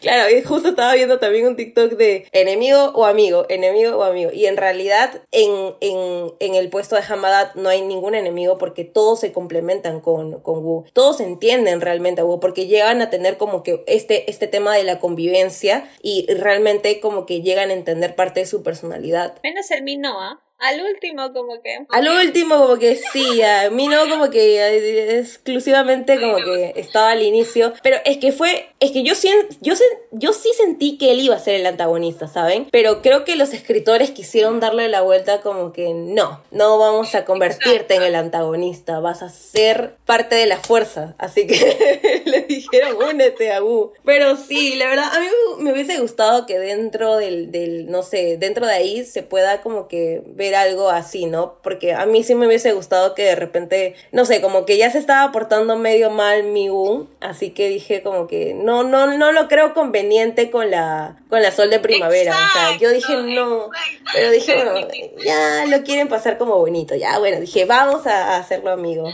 claro, justo estaba viendo también un TikTok de enemigo o amigo, enemigo o amigo. Y en realidad en, en, en el puesto de Hamadat no hay ningún enemigo porque todos se complementan con, con Wu. Todos entienden realmente a Wu porque llegan a tener como que este, este tema de la convivencia y realmente como que llegan a entender parte de su personalidad. Menos el Minoa. Al último como que... Al último como que sí, a mí no como que exclusivamente como que estaba al inicio, pero es que fue, es que yo, yo, yo sí sentí que él iba a ser el antagonista, ¿saben? Pero creo que los escritores quisieron darle la vuelta como que no, no vamos a convertirte en el antagonista, vas a ser parte de la fuerza, así que le dijeron únete a Wu. Pero sí, la verdad, a mí me hubiese gustado que dentro del, del, no sé, dentro de ahí se pueda como que ver algo así, ¿no? Porque a mí sí me hubiese gustado que de repente, no sé, como que ya se estaba portando medio mal Miu, así que dije como que no, no, no lo creo conveniente con la, con la sol de primavera. o sea, yo dije no, pero dije, bueno, ya lo quieren pasar como bonito, ya, bueno, dije, vamos a hacerlo amigo.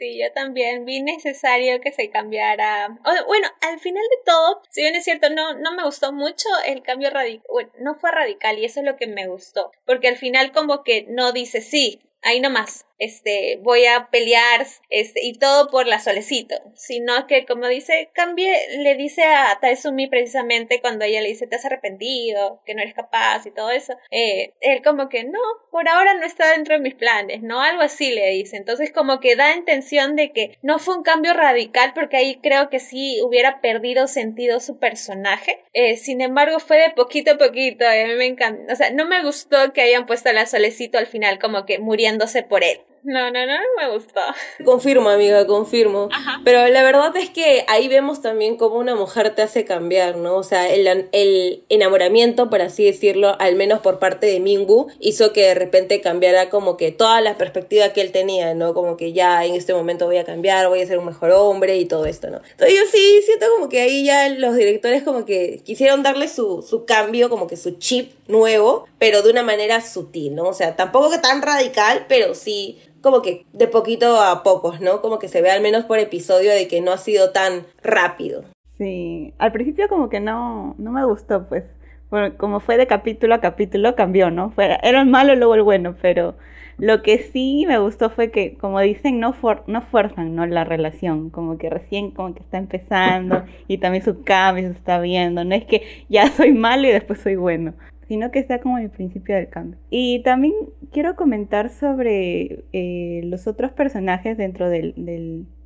Sí, yo también vi necesario que se cambiara. bueno, al final de todo, si bien es cierto, no, no me gustó mucho el cambio radical. Bueno, no fue radical y eso es lo que me gustó. Porque al final, como que no dice sí, ahí nomás este, voy a pelear, este, y todo por la solecito, sino que como dice, cambie, le dice a Taizumi precisamente cuando ella le dice, te has arrepentido, que no eres capaz y todo eso, eh, él como que no, por ahora no está dentro de mis planes, ¿no? Algo así le dice, entonces como que da intención de que no fue un cambio radical porque ahí creo que sí hubiera perdido sentido su personaje, eh, sin embargo fue de poquito a poquito, a mí me encanta, o sea, no me gustó que hayan puesto a la solecito al final como que muriéndose por él. No, no, no, me gustó. Confirmo, amiga, confirmo. Pero la verdad es que ahí vemos también cómo una mujer te hace cambiar, ¿no? O sea, el, el enamoramiento, por así decirlo, al menos por parte de Mingu, hizo que de repente cambiara como que toda la perspectiva que él tenía, ¿no? Como que ya en este momento voy a cambiar, voy a ser un mejor hombre y todo esto, ¿no? Entonces yo sí siento como que ahí ya los directores como que quisieron darle su, su cambio, como que su chip nuevo, pero de una manera sutil, ¿no? O sea, tampoco que tan radical, pero sí como que de poquito a pocos, ¿no? Como que se ve al menos por episodio de que no ha sido tan rápido. Sí, al principio como que no, no me gustó, pues. como fue de capítulo a capítulo, cambió, ¿no? Fue, era el malo y luego el bueno, pero lo que sí me gustó fue que, como dicen, no, no fuerzan ¿no? la relación, como que recién como que está empezando y también su cambio se está viendo, no es que ya soy malo y después soy bueno sino que está como el principio del cambio. Y también quiero comentar sobre eh, los otros personajes dentro del,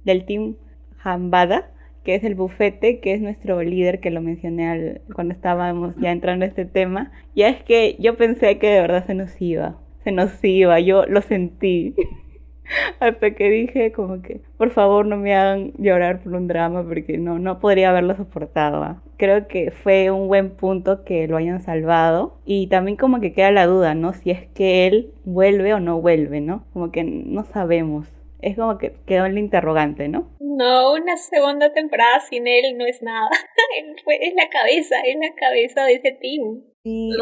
del, team Hambada, que es el bufete, que es nuestro líder, que lo mencioné cuando estábamos ya entrando a este tema. Y es que yo pensé que de verdad se nos iba, se nos iba, yo lo sentí. Hasta que dije como que, por favor no me hagan llorar por un drama porque no, no podría haberlo soportado. ¿ah? Creo que fue un buen punto que lo hayan salvado. Y también como que queda la duda, ¿no? Si es que él vuelve o no vuelve, ¿no? Como que no sabemos. Es como que quedó en la interrogante, ¿no? No, una segunda temporada sin él no es nada. es la cabeza, es la cabeza de ese team.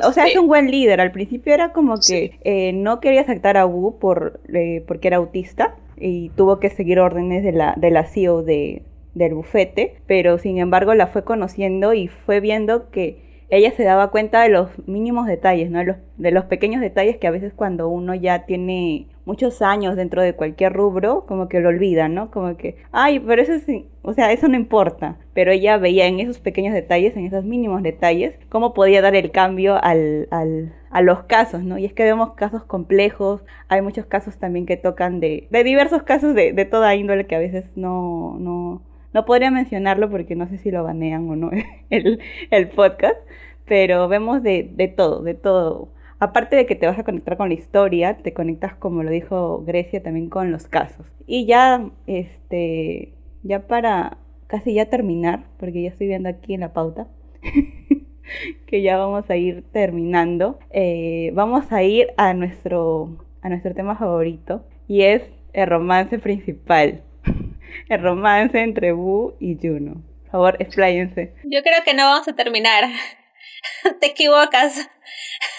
o sea, es un buen líder. Al principio era como que eh, no quería aceptar a Wu por, eh, porque era autista y tuvo que seguir órdenes de la, de la CEO de, del bufete, pero sin embargo la fue conociendo y fue viendo que ella se daba cuenta de los mínimos detalles, ¿no? De los, de los pequeños detalles que a veces cuando uno ya tiene muchos años dentro de cualquier rubro, como que lo olvida, ¿no? Como que, ay, pero eso sí, o sea, eso no importa. Pero ella veía en esos pequeños detalles, en esos mínimos detalles, cómo podía dar el cambio al, al, a los casos, ¿no? Y es que vemos casos complejos, hay muchos casos también que tocan de, de diversos casos de, de toda índole que a veces no, no, no podría mencionarlo porque no sé si lo banean o no el, el podcast, pero vemos de, de todo, de todo. Aparte de que te vas a conectar con la historia, te conectas, como lo dijo Grecia, también con los casos. Y ya, este, ya para casi ya terminar, porque ya estoy viendo aquí en la pauta, que ya vamos a ir terminando, eh, vamos a ir a nuestro, a nuestro tema favorito, y es el romance principal el romance entre Wu y Juno. Por favor, expláyense. Yo creo que no vamos a terminar. Te equivocas.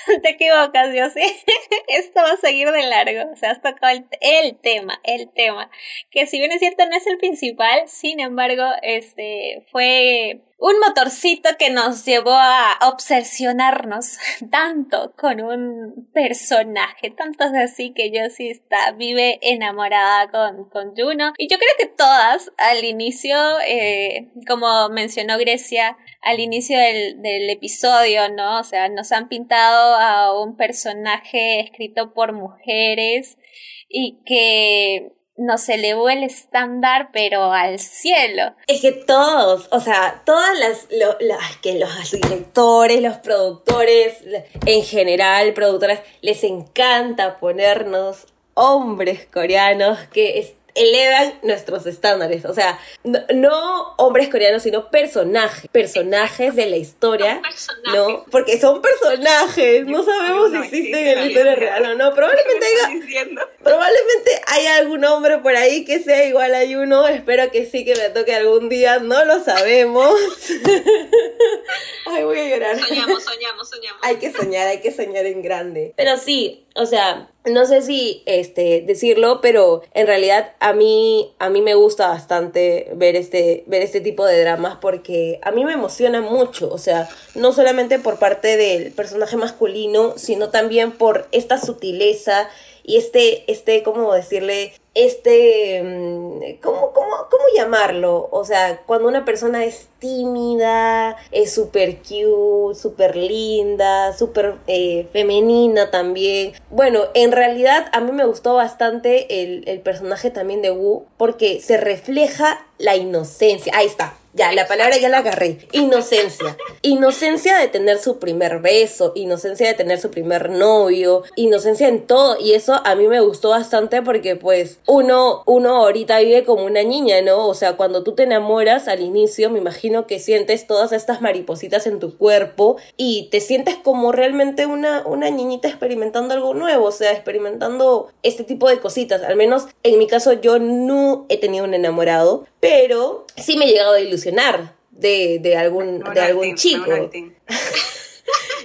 Te equivocas, yo sí. Esto va a seguir de largo. O sea, has tocado el, el, tema, el tema. Que si bien es cierto, no es el principal, sin embargo, este fue un motorcito que nos llevó a obsesionarnos tanto con un personaje, tanto así que yo sí está, vive enamorada con, con Juno. Y yo creo que todas al inicio, eh, como mencionó Grecia, al inicio del, del episodio, ¿no? O sea, nos han pintado a un personaje escrito por mujeres y que nos elevó el estándar, pero al cielo. Es que todos, o sea, todas las, que los directores, los productores, en general, productoras, les encanta ponernos hombres coreanos que elevan nuestros estándares. O sea, no, hombres coreanos, sino personajes. Personajes de la historia. ¿No? Porque son personajes. No sabemos si existen en la historia real o no. Probablemente haya. Probablemente haya algún hombre por ahí que sea igual a uno. Espero que sí, que me toque algún día. No lo sabemos. Ay, voy a llorar. Soñamos, soñamos, soñamos. Hay que soñar, hay que soñar en grande. Pero sí, o sea, no sé si este decirlo, pero en realidad a mí a mí me gusta bastante ver este ver este tipo de dramas porque a mí me emociona mucho, o sea, no solamente por parte del personaje masculino, sino también por esta sutileza y este, este, ¿cómo decirle? Este, mm, ¿cómo, cómo, cómo llamarlo? O sea, cuando una persona es tímida, es súper cute, súper linda, súper eh, femenina también. Bueno, en realidad a mí me gustó bastante el, el personaje también de Wu porque se refleja la inocencia. Ahí está, ya, la palabra ya la agarré. Inocencia. Inocencia de tener su primer beso, inocencia de tener su primer novio, inocencia en todo. Y eso a mí me gustó bastante porque pues uno, uno ahorita vive como una niña, ¿no? O sea, cuando tú te enamoras al inicio, me imagino que sientes todas estas maripositas en tu cuerpo y te sientes como realmente una, una niñita experimentando algo nuevo, o sea, experimentando este tipo de cositas. Al menos en mi caso yo no he tenido un enamorado, pero sí me he llegado a ilusionar de, de algún, de algún chico.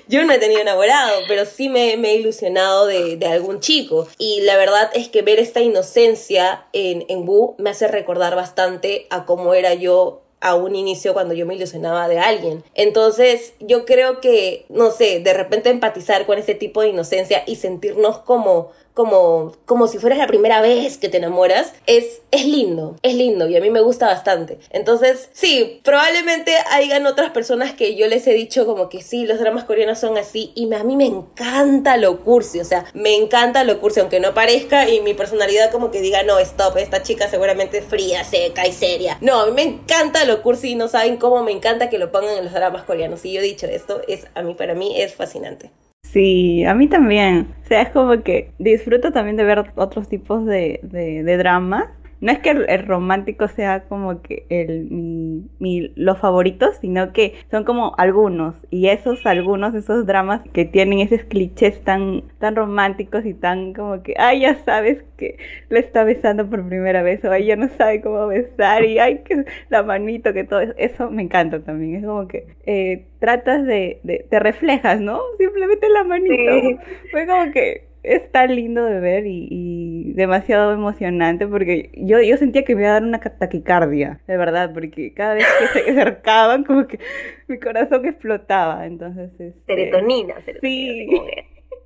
Yo no he tenido enamorado, pero sí me, me he ilusionado de, de, algún chico. Y la verdad es que ver esta inocencia en, en Wu me hace recordar bastante a cómo era yo a un inicio cuando yo me ilusionaba de alguien. Entonces, yo creo que, no sé, de repente empatizar con ese tipo de inocencia y sentirnos como como, como si fueras la primera vez que te enamoras, es, es lindo, es lindo y a mí me gusta bastante. Entonces, sí, probablemente hayan otras personas que yo les he dicho como que sí, los dramas coreanos son así y a mí me encanta lo cursi, o sea, me encanta lo cursi, aunque no parezca y mi personalidad como que diga, no, stop, esta chica seguramente es fría, seca y seria. No, a mí me encanta lo cursi no saben cómo me encanta que lo pongan en los dramas coreanos. Y yo he dicho esto, es a mí, para mí es fascinante. Sí, a mí también. O sea, es como que disfruto también de ver otros tipos de, de, dramas. No es que el, romántico sea como que el, mi, los favoritos, sino que son como algunos. Y esos algunos, esos dramas que tienen esos clichés tan, tan románticos y tan como que, ay, ya sabes que le está besando por primera vez, o ella no sabe cómo besar, y ay, que la manito, que todo eso, eso me encanta también. Es como que eh, tratas de, de, te reflejas, ¿no? Simplemente la manito. Fue como que es tan lindo de ver y, demasiado emocionante porque yo, yo sentía que me iba a dar una taquicardia, de verdad, porque cada vez que se acercaban como que mi corazón explotaba, entonces... Este, serotonina, sí.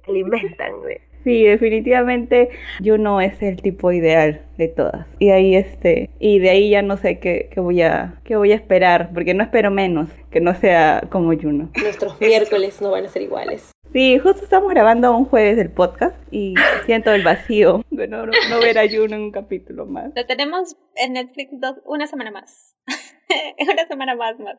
alimentan, Sí, definitivamente Juno es el tipo ideal de todas. Y ahí este, y de ahí ya no sé qué, qué, voy a qué voy a esperar, porque no espero menos que no sea como Juno. Nuestros miércoles no van a ser iguales. Sí, justo estamos grabando un jueves del podcast y siento el vacío de no, ver a Juno en un capítulo más. Lo tenemos en Netflix una semana más. una semana más más.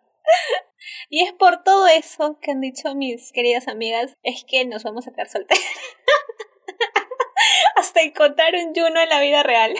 Y es por todo eso que han dicho mis queridas amigas, es que nos vamos a quedar solteras. Hasta encontrar un Juno en la vida real.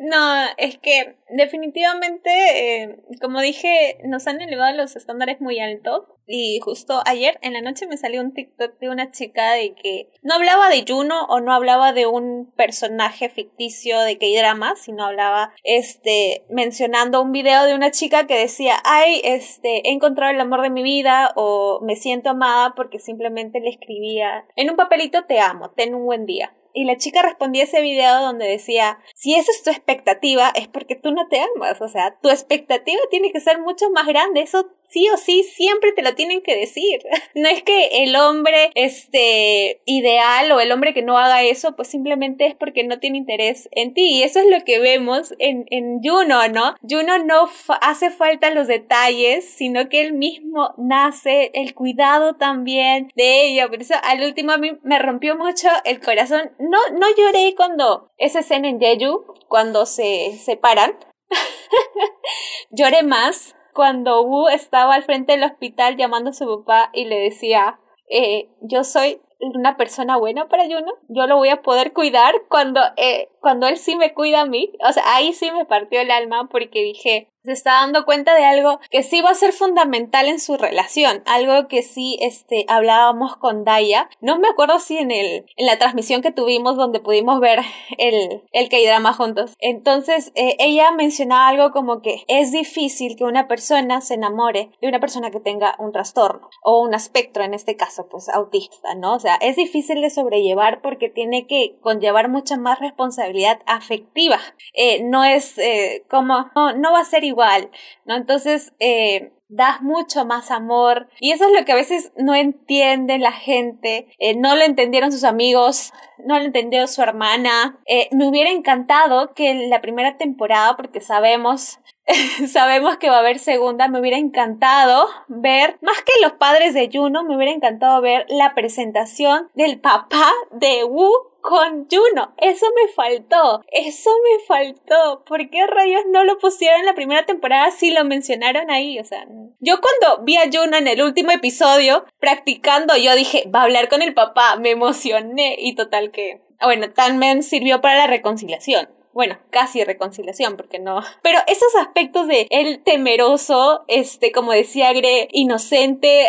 No, es que definitivamente, eh, como dije, nos han elevado los estándares muy alto. Y justo ayer en la noche me salió un TikTok de una chica de que no hablaba de Juno o no hablaba de un personaje ficticio de K-drama, sino hablaba, este, mencionando un video de una chica que decía, ay, este, he encontrado el amor de mi vida o me siento amada porque simplemente le escribía en un papelito te amo, ten un buen día. Y la chica respondía ese video donde decía, si esa es tu expectativa, es porque tú no te amas. O sea, tu expectativa tiene que ser mucho más grande. Eso sí o sí siempre te lo tienen que decir. No es que el hombre este ideal o el hombre que no haga eso, pues simplemente es porque no tiene interés en ti. Y eso es lo que vemos en, en Juno, ¿no? Juno no hace falta los detalles, sino que él mismo nace, el cuidado también de ella. Por eso al último a mí me rompió mucho el corazón. No, no lloré cuando esa escena en Jeju, cuando se separan. Lloré más cuando Wu estaba al frente del hospital llamando a su papá y le decía, eh, yo soy una persona buena para Juno, yo lo voy a poder cuidar cuando, eh, cuando él sí me cuida a mí. O sea, ahí sí me partió el alma porque dije, se está dando cuenta de algo que sí va a ser fundamental en su relación, algo que sí este hablábamos con Daya. No me acuerdo si en el en la transmisión que tuvimos donde pudimos ver el el K-drama juntos. Entonces, eh, ella mencionaba algo como que es difícil que una persona se enamore de una persona que tenga un trastorno o un espectro en este caso, pues autista, ¿no? O sea, es difícil de sobrellevar porque tiene que conllevar mucha más responsabilidad afectiva. Eh, no es eh, como no, no va a ser igual, ¿no? Entonces, eh, das mucho más amor y eso es lo que a veces no entiende la gente, eh, no lo entendieron sus amigos, no lo entendió su hermana. Eh, me hubiera encantado que en la primera temporada, porque sabemos sabemos que va a haber segunda, me hubiera encantado ver, más que los padres de Juno, me hubiera encantado ver la presentación del papá de Wu con Juno. Eso me faltó. Eso me faltó. ¿Por qué rayos no lo pusieron en la primera temporada si lo mencionaron ahí? O sea, yo cuando vi a Juno en el último episodio practicando, yo dije, va a hablar con el papá. Me emocioné y total que... Bueno, también sirvió para la reconciliación bueno, casi reconciliación, porque no. Pero esos aspectos de él temeroso, este, como decía Gre, inocente,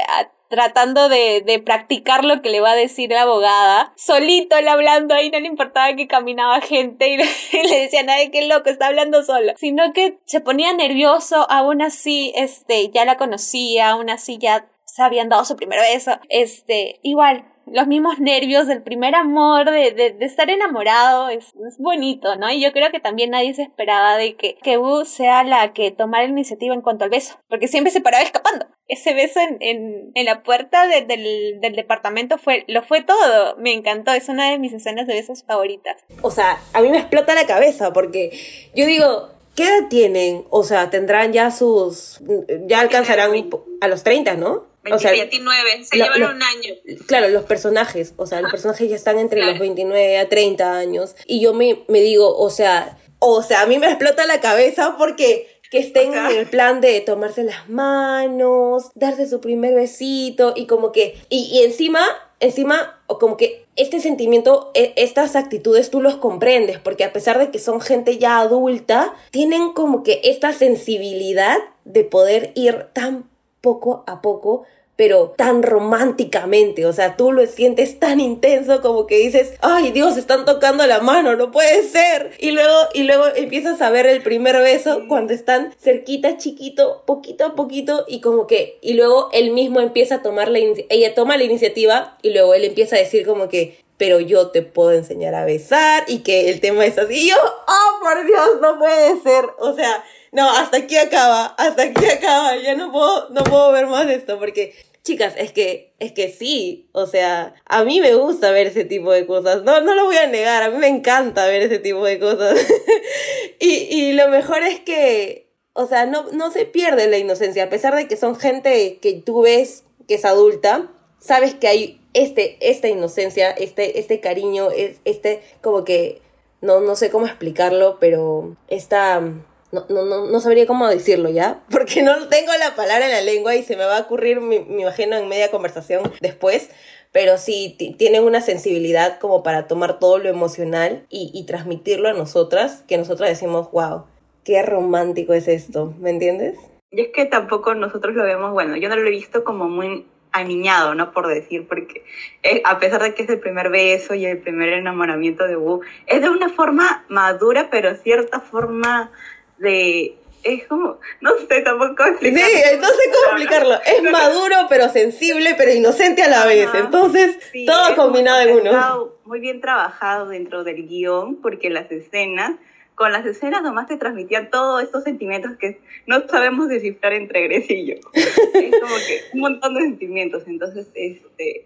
tratando de, de, practicar lo que le va a decir la abogada, solito él hablando ahí, no le importaba que caminaba gente y le, decía, nadie qué loco, está hablando solo, sino que se ponía nervioso, aún así, este, ya la conocía, aún así ya se habían dado su primer beso, este, igual, los mismos nervios del primer amor, de, de, estar enamorado, es, es, bonito, ¿no? Y yo creo que también nadie se esperaba de que, que Wu sea la que tomara la iniciativa en cuanto al beso, porque siempre se paraba escapando. Ese beso en, en, en la puerta del, del, departamento fue, lo fue todo, me encantó, es una de mis escenas de besos favoritas. O sea, a mí me explota la cabeza, porque yo digo, ¿qué edad tienen? O sea, tendrán ya sus, ya alcanzarán a los 30, ¿no? 29, se llevan un año. Claro, los personajes, o sea, los ah. personajes ya están entre los 29 a 30 años. Y yo me, me digo, o sea, o sea, a mí me explota la cabeza porque que estén en el plan de tomarse las manos, darse su primer besito y como que, y, y encima encima, como que este sentimiento, e, estas actitudes tú los comprendes, porque a pesar de que son gente ya adulta, tienen como que esta sensibilidad de poder ir tan poco a poco pero tan románticamente, o sea, tú lo sientes tan intenso como que dices, ay Dios, están tocando la mano, no puede ser. Y luego, y luego empiezas a ver el primer beso cuando están cerquita, chiquito, poquito a poquito, y como que, y luego él mismo empieza a tomar la, ella toma la iniciativa y luego él empieza a decir como que, pero yo te puedo enseñar a besar y que el tema es así. Y yo, oh, por Dios, no puede ser. O sea, no, hasta aquí acaba, hasta aquí acaba. Ya no puedo, no puedo ver más esto porque Chicas, es que, es que sí, o sea, a mí me gusta ver ese tipo de cosas, no, no lo voy a negar, a mí me encanta ver ese tipo de cosas. y, y lo mejor es que, o sea, no, no se pierde la inocencia, a pesar de que son gente que tú ves que es adulta, sabes que hay este, esta inocencia, este, este cariño, este, como que, no, no sé cómo explicarlo, pero esta no, no, no, no sabría cómo decirlo ya, porque no tengo la palabra en la lengua y se me va a ocurrir, me, imagino, en media conversación después, pero sí tienen una sensibilidad como para tomar todo lo emocional y, y transmitirlo a nosotras, que nosotras decimos, wow, qué romántico es esto, ¿me entiendes? Y es que tampoco nosotros lo vemos, bueno, yo no lo he visto como muy aniñado, ¿no? Por decir, porque eh, a pesar de que es el primer beso y el primer enamoramiento de Wu, es de una forma madura, pero cierta forma de es como, no sé tampoco explicarlo. Sí, no sé cómo explicarlo. Es maduro, pero sensible, pero inocente a la vez. Entonces, todo combinado en uno. Muy bien trabajado dentro del guion, porque las escenas, con las escenas nomás te transmitían todos estos sentimientos que no sabemos descifrar entre Grecia y yo. es como que un montón de sentimientos. Entonces, este,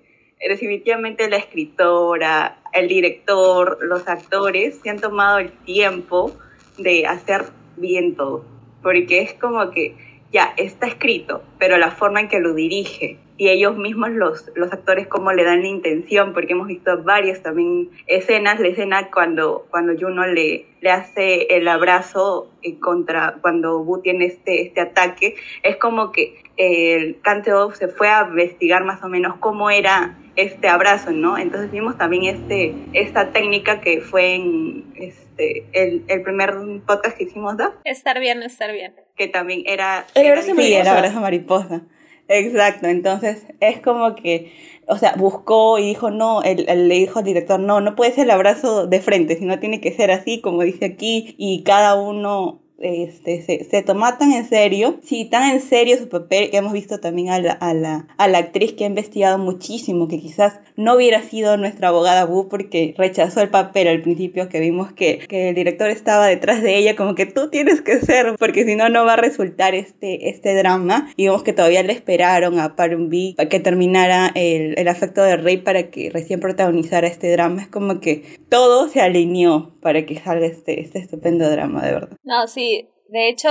definitivamente la escritora, el director, los actores se han tomado el tiempo de hacer bien todo, porque es como que ya está escrito, pero la forma en que lo dirige y ellos mismos los, los actores cómo le dan la intención, porque hemos visto varias también escenas, la escena cuando, cuando Juno le, le hace el abrazo en contra, cuando Bu tiene este, este ataque, es como que el Canteo se fue a investigar más o menos cómo era este abrazo, ¿no? Entonces vimos también este, esta técnica que fue en este, el, el primer podcast que hicimos, ¿da? Estar bien, estar bien. Que también era... El abrazo mariposa. Sí, el abrazo mariposa. Exacto, entonces es como que, o sea, buscó y dijo, no, él, le dijo al director, no, no puede ser el abrazo de frente, sino tiene que ser así, como dice aquí, y cada uno este, se, se toma tan en serio, sí, tan en serio su papel, que hemos visto también a la, a, la, a la actriz que ha investigado muchísimo, que quizás no hubiera sido nuestra abogada Wu porque rechazó el papel al principio, que vimos que, que el director estaba detrás de ella, como que tú tienes que ser, porque si no, no va a resultar este, este drama. Y vemos que todavía le esperaron a Parun B para que terminara el, el afecto del rey para que recién protagonizara este drama. Es como que todo se alineó para que salga este, este estupendo drama, de verdad. No, sí, de hecho,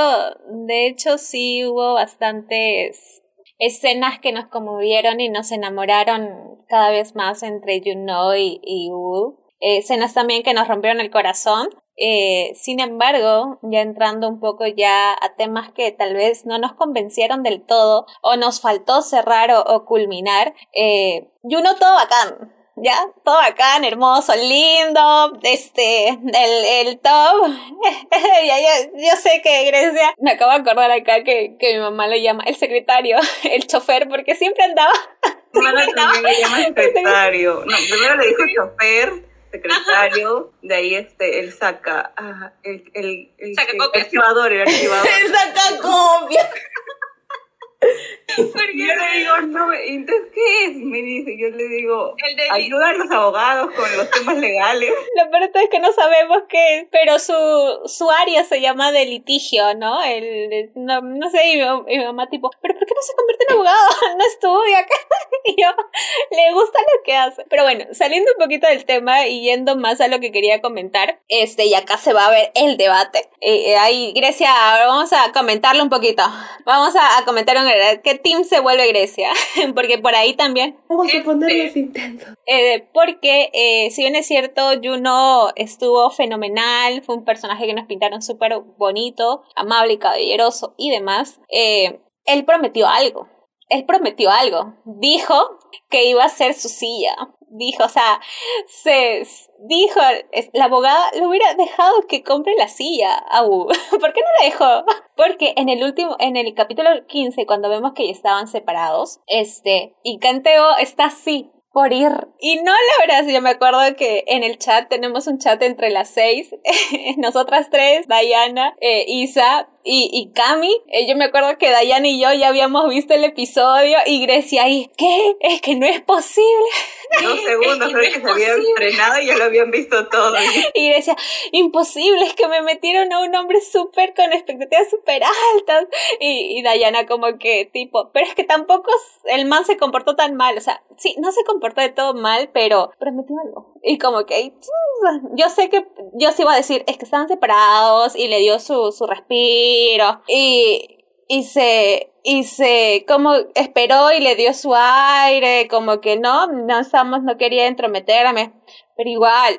de hecho sí hubo bastantes escenas que nos conmovieron y nos enamoraron cada vez más entre Juno y, y escenas también que nos rompieron el corazón. Eh, sin embargo, ya entrando un poco ya a temas que tal vez no nos convencieron del todo o nos faltó cerrar o, culminar, eh, Juno todo bacán ya, todo bacán, hermoso, lindo, este, el, el top. ya, ya, yo sé que Grecia, me acabo de acordar acá que, que mi mamá le llama el secretario, el chofer, porque siempre andaba. No, no, también le llama secretario. No, primero le dijo chofer, secretario, de ahí este, él saca, ah, el, el, el, saca el, archivador, el archivador. el saca copia. Porque yo le digo, no, entonces, ¿qué es? Me dice, yo le digo, ayuda a los abogados con los temas legales. Lo peor es que no sabemos qué es, pero su, su área se llama de litigio, ¿no? El, no, no sé, y mi, mamá tipo, ¿pero por qué no se convierte en abogado? No estudia acá. Y yo, le gusta lo que hace. Pero bueno, saliendo un poquito del tema y yendo más a lo que quería comentar, este, y acá se va a ver el debate. Eh, ahí, Grecia, vamos a comentarlo un poquito. Vamos a, a comentar un ¿Qué team se vuelve Grecia? porque por ahí también. Vamos a ponerlos este, intentos. Eh, porque, eh, si bien es cierto, Juno estuvo fenomenal, fue un personaje que nos pintaron súper bonito, amable y caballeroso y demás. Eh, él prometió algo. Él prometió algo. Dijo que iba a ser su silla. Dijo, o sea, se dijo, la abogada le hubiera dejado que compre la silla a ¿Por qué no la dejó? Porque en el último, en el capítulo 15, cuando vemos que ya estaban separados, este, y Canteo está así, por ir. Y no la verdad, yo me acuerdo que en el chat tenemos un chat entre las seis, nosotras tres, Diana, eh, Isa, y, y Cami, eh, yo me acuerdo que Dayan y yo ya habíamos visto el episodio y Grecia ahí, ¿qué? Es que no es posible. Dos segundos, creo que se habían frenado y ya lo habían visto todo. Y Grecia, imposible, es que me metieron a un hombre súper con expectativas súper altas. Y, y Dayana como que tipo, pero es que tampoco el man se comportó tan mal, o sea, sí, no se comportó de todo mal, pero prometió algo. Y como que, yo sé que yo sí iba a decir, es que estaban separados y le dio su, su respiro y, y se, y se, como esperó y le dio su aire, como que no, no estamos, no quería entrometerme, pero igual,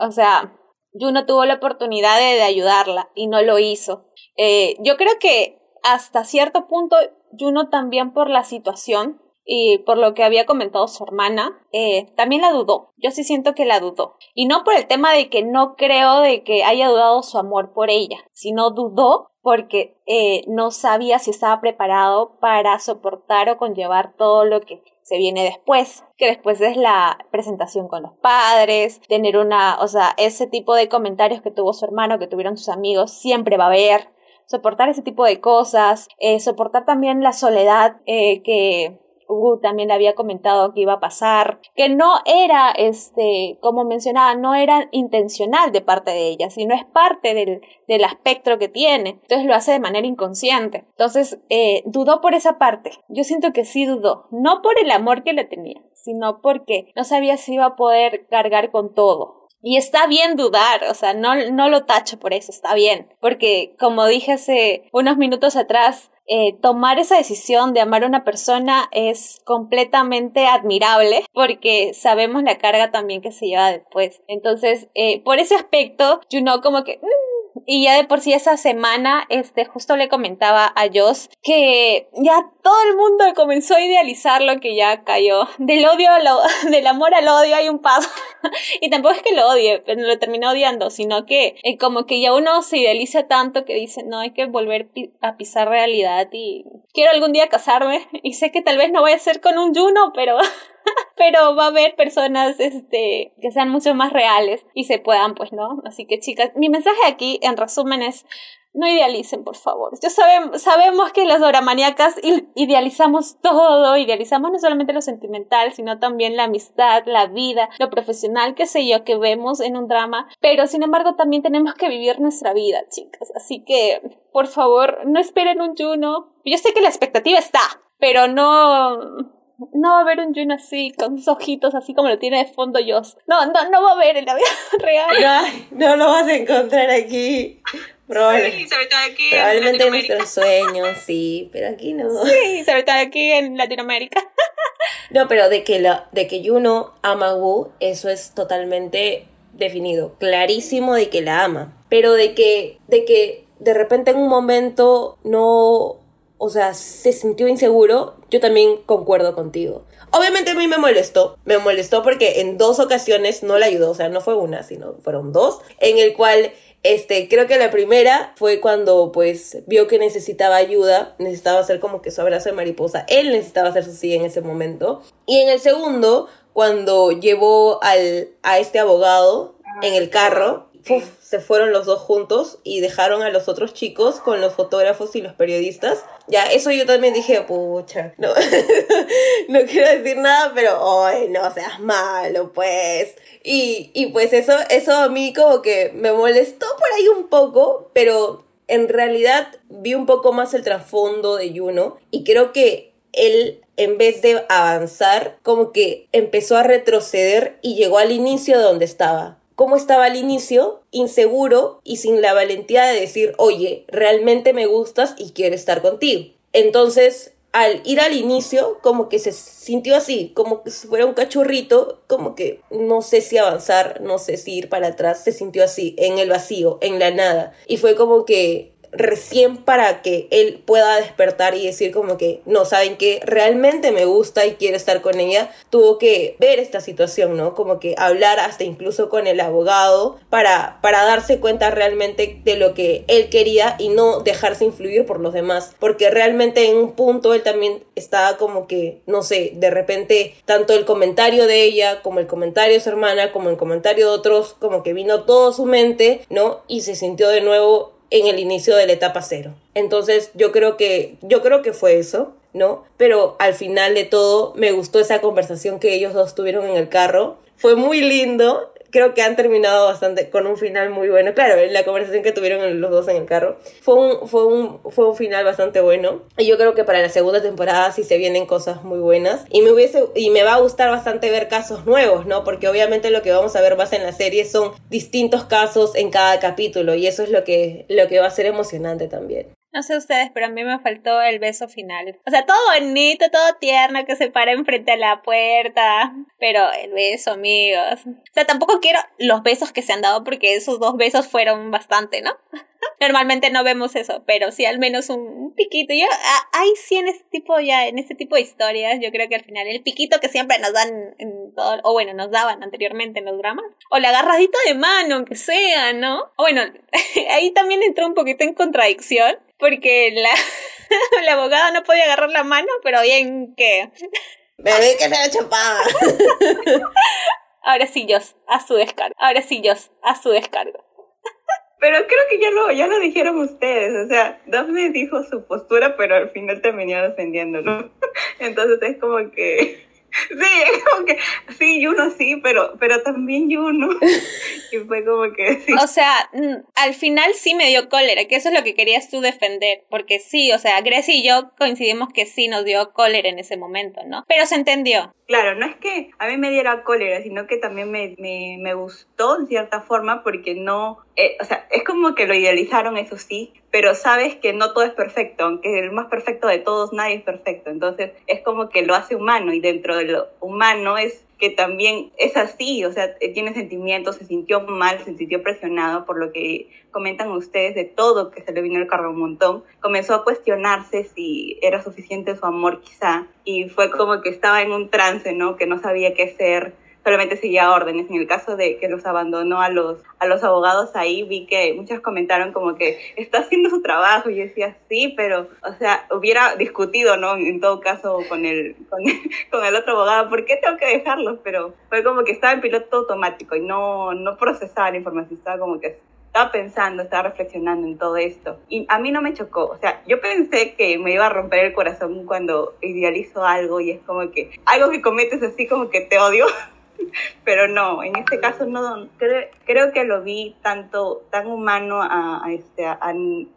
o sea, Juno tuvo la oportunidad de, ayudarla y no lo hizo. Eh, yo creo que hasta cierto punto Juno también por la situación y por lo que había comentado su hermana, eh, también la dudó. Yo sí siento que la dudó. Y no por el tema de que no creo de que haya dudado su amor por ella, sino dudó porque eh, no sabía si estaba preparado para soportar o conllevar todo lo que se viene después, que después es la presentación con los padres, tener una, o sea, ese tipo de comentarios que tuvo su hermano, que tuvieron sus amigos, siempre va a haber, soportar ese tipo de cosas, eh, soportar también la soledad que Hugo también le había comentado que iba a pasar, que no era, este, como mencionaba, no era intencional de parte de ella, sino es parte del, del espectro que tiene. Entonces lo hace de manera inconsciente. Entonces, eh, dudó por esa parte. Yo siento que sí dudó, no por el amor que le tenía, sino porque no sabía si iba a poder cargar con todo. Y está bien dudar, o sea, no, no lo tacho por eso, está bien. Porque, como dije hace unos minutos atrás, eh, tomar esa decisión de amar a una persona es completamente admirable porque sabemos la carga también que se lleva después. Entonces, eh, por ese aspecto, yo no como que... Mm, y ya de por sí esa semana, este, justo le comentaba a Joss que ya todo el mundo comenzó a idealizar lo que ya cayó. Del odio, lo, del amor al odio hay un paso. y tampoco es que lo odie, pero lo terminó odiando, sino que eh, como que ya uno se idealiza tanto que dice, no, hay que volver a pisar realidad y quiero algún día casarme. Y sé que tal vez no voy a ser con un Juno, pero pero va a haber personas este, que sean mucho más reales y se puedan, pues, ¿no? Así que chicas, mi mensaje aquí en resumen es, no idealicen, por favor. Yo sabemos, sabemos que las doramaníacas idealizamos todo, idealizamos no solamente lo sentimental, sino también la amistad, la vida, lo profesional, qué sé yo, que vemos en un drama, pero sin embargo también tenemos que vivir nuestra vida, chicas. Así que, por favor, no esperen un Juno. Yo sé que la expectativa está, pero no, no va a haber un Juno así, con sus ojitos así como lo tiene de fondo Joss. No, no, no va a haber en la vida real. No, lo vas a encontrar aquí. sí, sobre todo aquí Probablemente en, nuestros sueños, sí, pero aquí no. Sí, sobre todo aquí en Latinoamérica. no, pero de que, la, de que Juno ama a Wu, eso es totalmente definido. Clarísimo de que la ama. Pero de que, de que de repente en un momento no o sea, se sintió inseguro, yo también concuerdo contigo. Obviamente a mí me molestó, me molestó porque en dos ocasiones no le ayudó, o sea, no fue una, sino fueron dos, en el cual este, creo que la primera fue cuando pues vio que necesitaba ayuda, necesitaba hacer como que su abrazo de mariposa, él necesitaba hacer su sí en ese momento. Y en el segundo, cuando llevó al, a este abogado en el carro, se fueron los dos juntos y dejaron a los otros chicos con los fotógrafos y los periodistas. Ya, eso yo también dije, pucha, no, no quiero decir nada, pero, ay, no seas malo, pues. Y, y pues eso, eso a mí como que me molestó por ahí un poco, pero en realidad vi un poco más el trasfondo de Juno y creo que él en vez de avanzar, como que empezó a retroceder y llegó al inicio de donde estaba cómo estaba al inicio, inseguro y sin la valentía de decir, oye, realmente me gustas y quiero estar contigo. Entonces, al ir al inicio, como que se sintió así, como que si fuera un cachorrito, como que no sé si avanzar, no sé si ir para atrás, se sintió así, en el vacío, en la nada. Y fue como que recién para que él pueda despertar y decir como que no saben que realmente me gusta y quiere estar con ella, tuvo que ver esta situación, ¿no? Como que hablar hasta incluso con el abogado para, para darse cuenta realmente de lo que él quería y no dejarse influir por los demás, porque realmente en un punto él también estaba como que, no sé, de repente tanto el comentario de ella como el comentario de su hermana como el comentario de otros, como que vino todo su mente, ¿no? Y se sintió de nuevo en el inicio de la etapa cero. Entonces yo creo que, yo creo que fue eso, ¿no? Pero al final de todo me gustó esa conversación que ellos dos tuvieron en el carro. Fue muy lindo creo que han terminado bastante con un final muy bueno. Claro, la conversación que tuvieron los dos en el carro fue un, fue un, fue un final bastante bueno. Y yo creo que para la segunda temporada sí se vienen cosas muy buenas. Y me hubiese, y me va a gustar bastante ver casos nuevos, ¿no? Porque obviamente lo que vamos a ver más en la serie son distintos casos en cada capítulo. Y eso es lo que, lo que va a ser emocionante también. No sé ustedes, pero a mí me faltó el beso final. O sea, todo bonito, todo tierno, que se para enfrente a la puerta. Pero el beso, amigos. O sea, tampoco quiero los besos que se han dado porque esos dos besos fueron bastante, ¿no? Normalmente no vemos eso, pero sí al menos un piquito. Yo, hay sí en este tipo ya, en este tipo de historias, yo creo que al final el piquito que siempre nos dan en todo, o bueno, nos daban anteriormente en los dramas, o la agarradita de mano, aunque sea, ¿no? Bueno, ahí también entró un poquito en contradicción, porque la, la abogada no podía agarrar la mano, pero bien que... Bebé que se la chapaba. Ahora sí, yo, a su descargo. Ahora sí, yo, a su descargo. Pero creo que ya lo, ya lo dijeron ustedes, o sea, Daphne dijo su postura, pero al final terminó defendiéndolo. Entonces es como que Sí, es como que, sí, Juno sí, pero, pero también Juno. y fue como que sí. O sea, al final sí me dio cólera, que eso es lo que querías tú defender, porque sí, o sea, Grecia y yo coincidimos que sí nos dio cólera en ese momento, ¿no? Pero se entendió. Claro, no es que a mí me diera cólera, sino que también me, me, me gustó en cierta forma porque no, eh, o sea, es como que lo idealizaron, eso sí, pero sabes que no todo es perfecto, aunque el más perfecto de todos, nadie es perfecto. Entonces es como que lo hace humano y dentro de lo humano es que también es así, o sea, eh, tiene sentimientos, se sintió mal, se sintió presionado por lo que comentan ustedes de todo que se le vino el carro un montón. Comenzó a cuestionarse si era suficiente su amor quizá y fue como que estaba en un trance, ¿no? Que no sabía qué hacer solamente seguía órdenes. En el caso de que los abandonó a los, a los abogados ahí, vi que muchos comentaron como que está haciendo su trabajo. Y yo decía, sí, pero, o sea, hubiera discutido, ¿no? En todo caso con el, con, el otro abogado, ¿por qué tengo que dejarlos? Pero fue como que estaba en piloto automático y no, no procesaba la información, estaba como que estaba pensando, estaba reflexionando en todo esto. Y a mí no me chocó. O sea, yo pensé que me iba a romper el corazón cuando idealizo algo y es como que algo que cometes así como que te odio. pero no, en este caso no, creo, creo que lo vi tanto, tan humano a, este, a,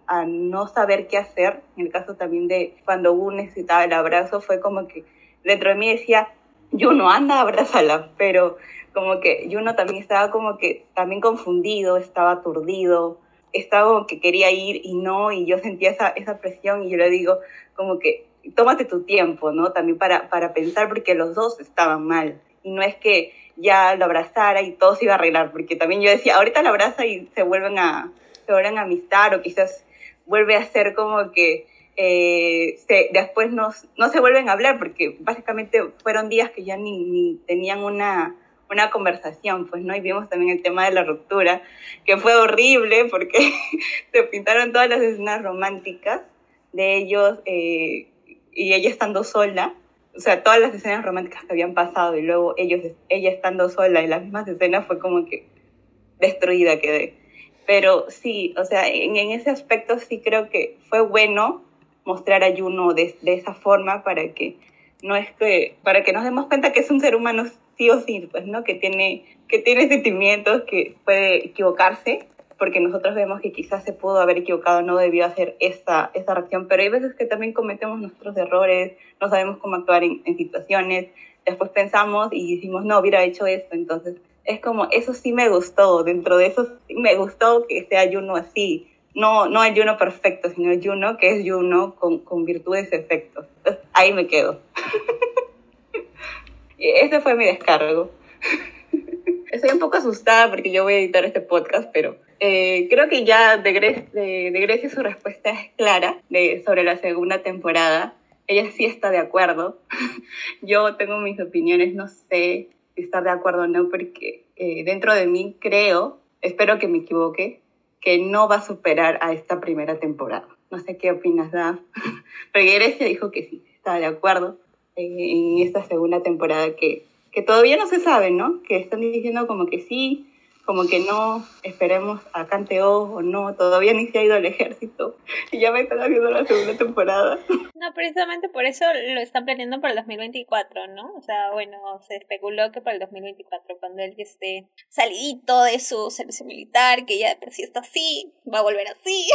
a, no saber qué hacer, en el caso también de cuando uno necesitaba el abrazo, fue como que dentro de mí decía, no anda, abrázala, pero como que Juno también estaba como que también confundido, estaba aturdido, estaba como que quería ir y no, y yo sentía esa, esa presión y yo le digo como que tómate tu tiempo, ¿no? También para, para pensar porque los dos estaban mal y no es que ya lo abrazara y todo se iba a arreglar, porque también yo decía, ahorita lo abraza y se vuelven a, se vuelven a amistar o quizás vuelve a ser como que eh, se, después no, se vuelven a hablar, porque básicamente fueron días que ya ni, ni tenían una, una conversación, pues, ¿no? Y vimos también el tema de la ruptura, que fue horrible porque se pintaron todas las escenas románticas de ellos eh, y ella estando sola o sea, todas las escenas románticas que habían pasado y luego ellos, ella estando sola en las mismas escenas fue como que destruida quedé. Pero sí, o sea, en, en ese aspecto sí creo que fue bueno mostrar a Juno de, de, esa forma para que no es que para que nos demos cuenta que es un ser humano sí o sí, pues, ¿no? Que tiene que tiene sentimientos, que puede equivocarse porque nosotros vemos que quizás se pudo haber equivocado, no debió hacer esta, esta reacción, pero hay veces que también cometemos nuestros errores, no sabemos cómo actuar en, en situaciones, después pensamos y decimos, no, hubiera hecho esto, entonces es como, eso sí me gustó, dentro de eso sí me gustó que sea Juno así, no, no el Juno perfecto, sino el Juno que es Juno con, con virtudes y efectos. Entonces, ahí me quedo. Ese fue mi descargo. Estoy un poco asustada porque yo voy a editar este podcast, pero eh, creo que ya de, Grecia, su respuesta es clara de, sobre la segunda temporada. Ella sí está de acuerdo. Yo tengo mis opiniones, no sé si estar de acuerdo o no, porque eh, dentro de mí creo, espero que me equivoque, que no va a superar a esta primera temporada. No sé qué opinas, Daf. Pero Grecia dijo que sí, está de acuerdo en esta segunda temporada que, que todavía no se sabe, ¿no? Que están diciendo como que sí, como que no, esperemos a Canteo o no, todavía ni se ha ido al ejército y ya me están haciendo la segunda temporada. No, precisamente por eso lo están planeando para el 2024, ¿no? O sea, bueno, se especuló que para el 2024, cuando él esté salidito de su servicio militar, que ya de por sí está así, va a volver así.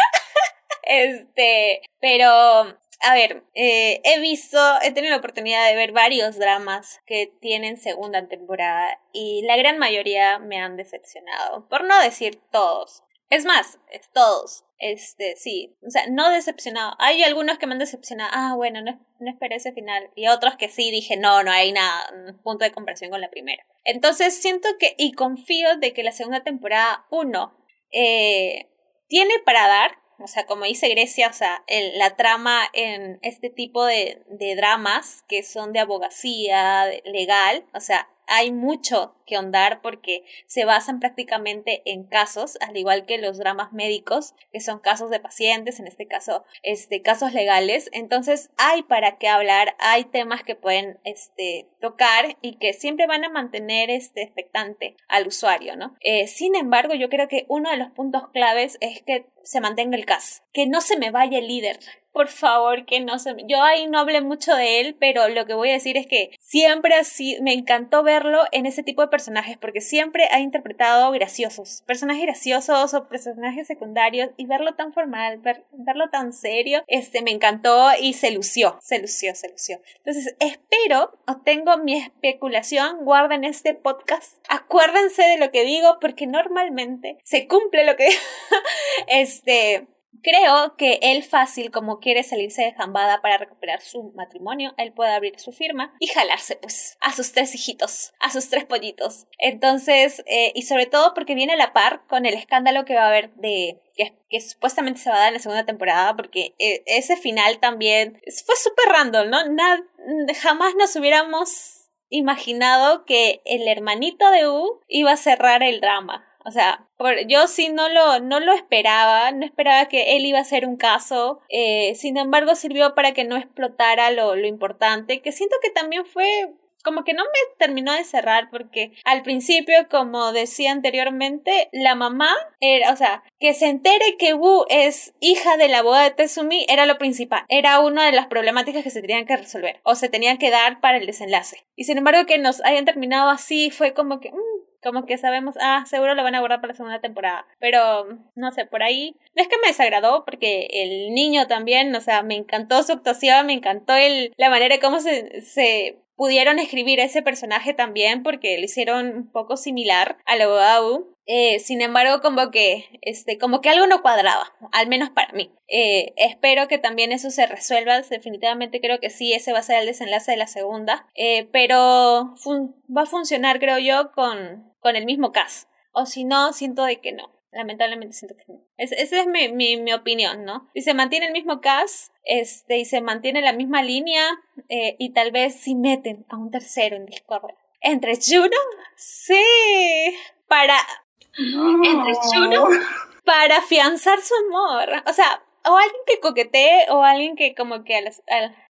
este, pero a ver, eh, he visto, he tenido la oportunidad de ver varios dramas que tienen segunda temporada y la gran mayoría me han decepcionado, por no decir todos. Es más, es todos. Este, sí, o sea, no decepcionado. Hay algunos que me han decepcionado. Ah, bueno, no, no esperé ese final. Y otros que sí dije, no, no hay nada, punto de comparación con la primera. Entonces siento que, y confío de que la segunda temporada, uno, eh, tiene para dar, o sea, como dice Grecia, o sea, la trama en este tipo de, de dramas que son de abogacía, legal, o sea, hay mucho que ahondar porque se basan prácticamente en casos, al igual que los dramas médicos, que son casos de pacientes, en este caso, este, casos legales. Entonces hay para qué hablar, hay temas que pueden este, tocar y que siempre van a mantener este expectante al usuario, ¿no? Eh, sin embargo, yo creo que uno de los puntos claves es que se mantenga el caso, que no se me vaya el líder, por favor, que no se... Yo ahí no hablé mucho de él, pero lo que voy a decir es que siempre así me encantó verlo en ese tipo de personajes, porque siempre ha interpretado graciosos, personajes graciosos o personajes secundarios, y verlo tan formal, verlo tan serio, este, me encantó y se lució, se lució, se lució. Entonces, espero, o tengo mi especulación, guarden este podcast, acuérdense de lo que digo, porque normalmente se cumple lo que... este Creo que él fácil, como quiere salirse de jambada para recuperar su matrimonio, él puede abrir su firma y jalarse, pues, a sus tres hijitos, a sus tres pollitos. Entonces, eh, y sobre todo porque viene a la par con el escándalo que va a haber de que, supuestamente se va a dar en la segunda temporada, porque eh, ese final también fue súper random, ¿no? Nada, jamás nos hubiéramos imaginado que el hermanito de U iba a cerrar el drama. O sea, yo sí no lo, no lo esperaba, no esperaba que él iba a ser un caso, eh, sin embargo sirvió para que no explotara lo, lo importante, que siento que también fue como que no me terminó de cerrar porque al principio, como decía anteriormente, la mamá era, o sea, que se entere que Wu es hija de la boda de Tezumi era lo principal, era una de las problemáticas que se tenían que resolver o se tenían que dar para el desenlace. Y sin embargo que nos hayan terminado así fue como que, mm, como que sabemos, ah, seguro lo van a guardar para la segunda temporada. Pero, no sé, por ahí. No es que me desagradó, porque el niño también, o sea, me encantó su actuación, me encantó el, la manera como se, se pudieron escribir ese personaje también, porque lo hicieron un poco similar a lo eh, sin embargo, como que, este, como que algo no cuadraba, al menos para mí. Eh, espero que también eso se resuelva. Definitivamente creo que sí, ese va a ser el desenlace de la segunda. Eh, pero va a funcionar, creo yo, con, con el mismo cast. O si no, siento de que no. Lamentablemente siento que no. esa es mi, mi, mi, opinión, ¿no? Si se mantiene el mismo cast, este, y se mantiene la misma línea, y tal vez si meten a un tercero en Discord. Entre Juno, sí, para entre Chuno para afianzar su amor. O sea, o alguien que coquetee o alguien que como que a las...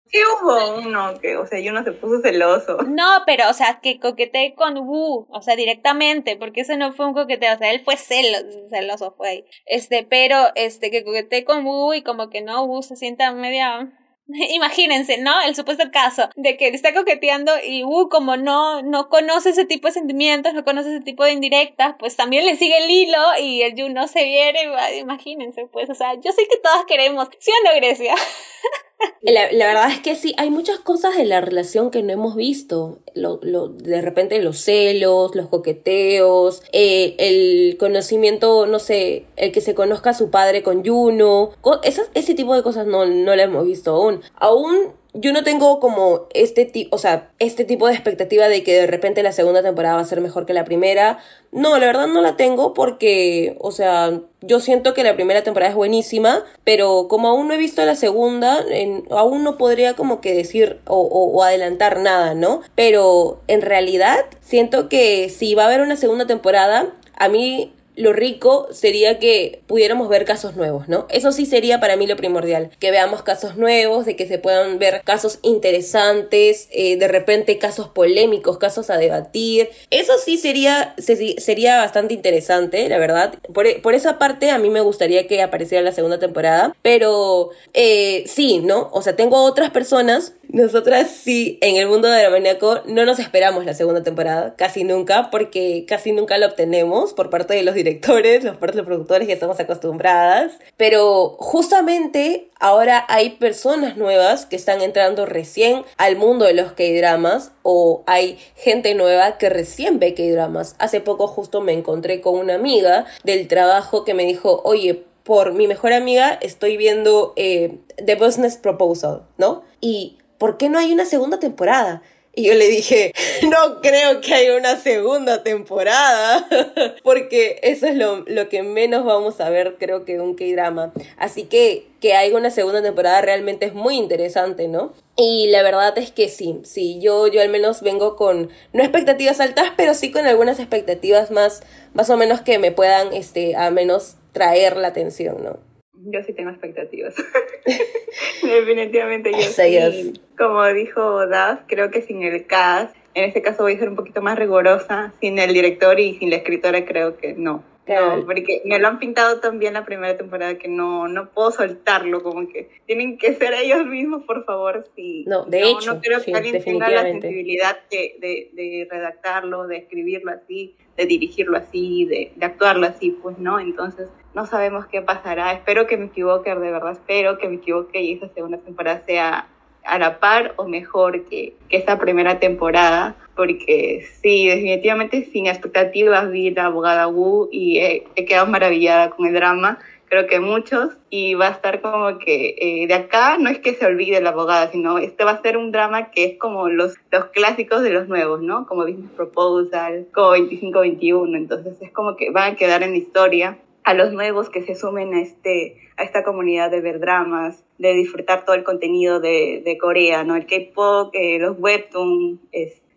Sí hubo uno que, o sea, se puso celoso. No, pero, o sea, que coquetee con Wu, o sea, directamente, porque ese no fue un coqueteo, o sea, él fue celoso, celoso fue ahí. Este, pero, este, que coquetee con Wu y como que no, Wu se sienta media Imagínense, ¿no? El supuesto caso de que está coqueteando y uh, como no, no conoce ese tipo de sentimientos, no conoce ese tipo de indirectas, pues también le sigue el hilo y el Yu no se viene, imagínense, pues, o sea, yo sé que todos queremos, ¿sí o no, Grecia? La, verdad es que sí, hay muchas cosas de la relación que no hemos visto. Lo, lo, de repente los celos, los coqueteos, eh, el conocimiento, no sé, el que se conozca a su padre con Juno. Ese tipo de cosas no, no la hemos visto aún. Aún yo no tengo como este tipo, o sea, este tipo de expectativa de que de repente la segunda temporada va a ser mejor que la primera. No, la verdad no la tengo porque, o sea, yo siento que la primera temporada es buenísima, pero como aún no he visto la segunda, aún no podría como que decir o, o, adelantar nada, ¿no? Pero en realidad siento que si va a haber una segunda temporada, a mí lo rico sería que pudiéramos ver casos nuevos, ¿no? Eso sí sería para mí lo primordial, que veamos casos nuevos, de que se puedan ver casos interesantes, eh, de repente casos polémicos, casos a debatir. Eso sí sería, sería bastante interesante, la verdad. Por, por, esa parte a mí me gustaría que apareciera la segunda temporada, pero eh, sí, ¿no? O sea, tengo otras personas nosotras sí, en el mundo de maníaco no nos esperamos la segunda temporada, casi nunca, porque casi nunca la obtenemos por parte de los directores, los parte los productores, ya estamos acostumbradas. Pero justamente ahora hay personas nuevas que están entrando recién al mundo de los K-dramas o hay gente nueva que recién ve K-dramas. Hace poco justo me encontré con una amiga del trabajo que me dijo, oye, por mi mejor amiga estoy viendo eh, The Business Proposal, ¿no? Y ¿por qué no hay una segunda temporada? Y yo le dije, no creo que haya una segunda temporada, porque eso es lo, que menos vamos a ver, creo que un K-drama. Así que que haya una segunda temporada realmente es muy interesante, ¿no? Y la verdad es que sí, sí, yo, yo al menos vengo con, no expectativas altas, pero sí con algunas expectativas más, más o menos que me puedan, este, a menos traer la atención, ¿no? Yo sí tengo expectativas. Definitivamente yo sí. Como dijo Daz, creo que sin el cast, en este caso voy a ser un poquito más rigurosa, sin el director y sin la escritora creo que no. No, porque me lo han pintado tan bien la primera temporada que no, no puedo soltarlo, como que tienen que ser ellos mismos, por favor. Si, no, de hecho, no creo que alguien tenga la sensibilidad de, de, de, redactarlo, de escribirlo así, de dirigirlo así, de, de actuarlo así, pues no. Entonces, no sabemos qué pasará. Espero que me equivoque, de verdad espero que me equivoque y esa segunda temporada sea a la par o mejor que, que esta primera temporada, porque sí, definitivamente sin expectativas vi la abogada Wu y he, quedado maravillada con el drama, creo que muchos, y va a estar como que eh, de acá no es que se olvide la abogada, sino este va a ser un drama que es como los, los clásicos de los nuevos, ¿no? Como Business Proposal, como 25-21, entonces es como que van a quedar en la historia a los nuevos que se sumen a, este, a esta comunidad de ver dramas, de disfrutar todo el contenido de, de Corea, ¿no? El K-pop, eh, los webtoons,